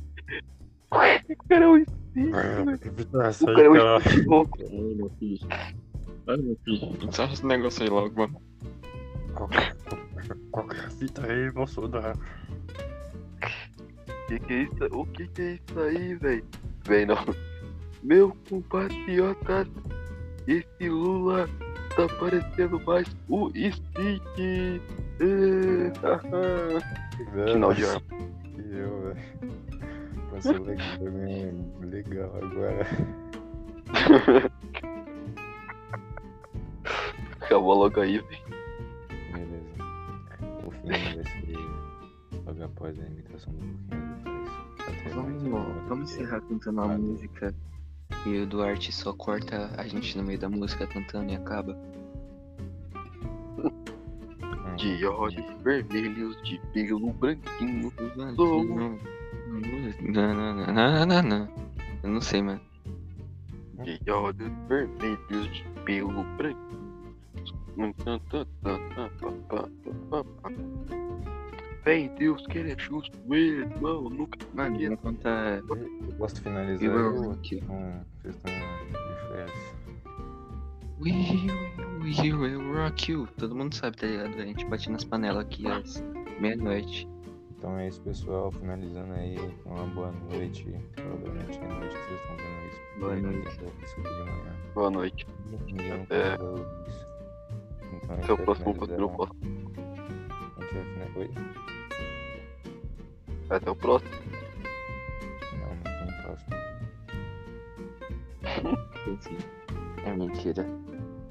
O cara é um espírito. Que fita é essa O aí, cara é. Ai, meu filho. Ai, meu filho. Encerra esse negócio aí logo, mano. Qual que- Qual que é a fita aí, Bolsonaro? Que que é isso? O que que é isso aí, velho? Vem não. Meu compatriota, esse Lula tá parecendo mais o Stick. É. Final de ano. E eu, velho. Passou legal, legal agora. Acabou logo aí, velho. Beleza. O fim vai ser logo após a imitação do mais Vamos, vamos encerrar cantando uma Ah, música e o Duarte só corta a gente no meio da música cantando e acaba. Hum, De olhos vermelhos, de pelo branquinho. Sou- não, não, não, não, não, não. Eu não sei, mano. De olhos vermelhos, de pelo branquinho. Vem Deus que ele é justo, meu irmão, nunca eu vou contar. Eu posso finalizar Eu eu aqui com. Vocês estão de férias. We will, we will rock you. Todo mundo sabe, tá ligado? A gente bate nas panelas aqui às meia-noite. Então é isso, pessoal. Finalizando aí. Uma boa noite. Provavelmente é noite que vocês estão vendo isso. Boa noite. Isso aqui de manhã. Boa noite. Ninguém É. isso. Então Até o próximo posso. A gente vai finalizar. Oi? Até o próximo. Não, não tem próximo. *laughs* é mentira.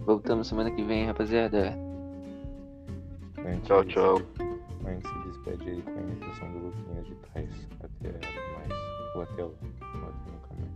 Voltamos semana que vem, rapaziada. Tchau, tchau. A gente se despede aí com a imitação do Luquinha de trás. Até mais. Ou até lá. Ou até nunca mais.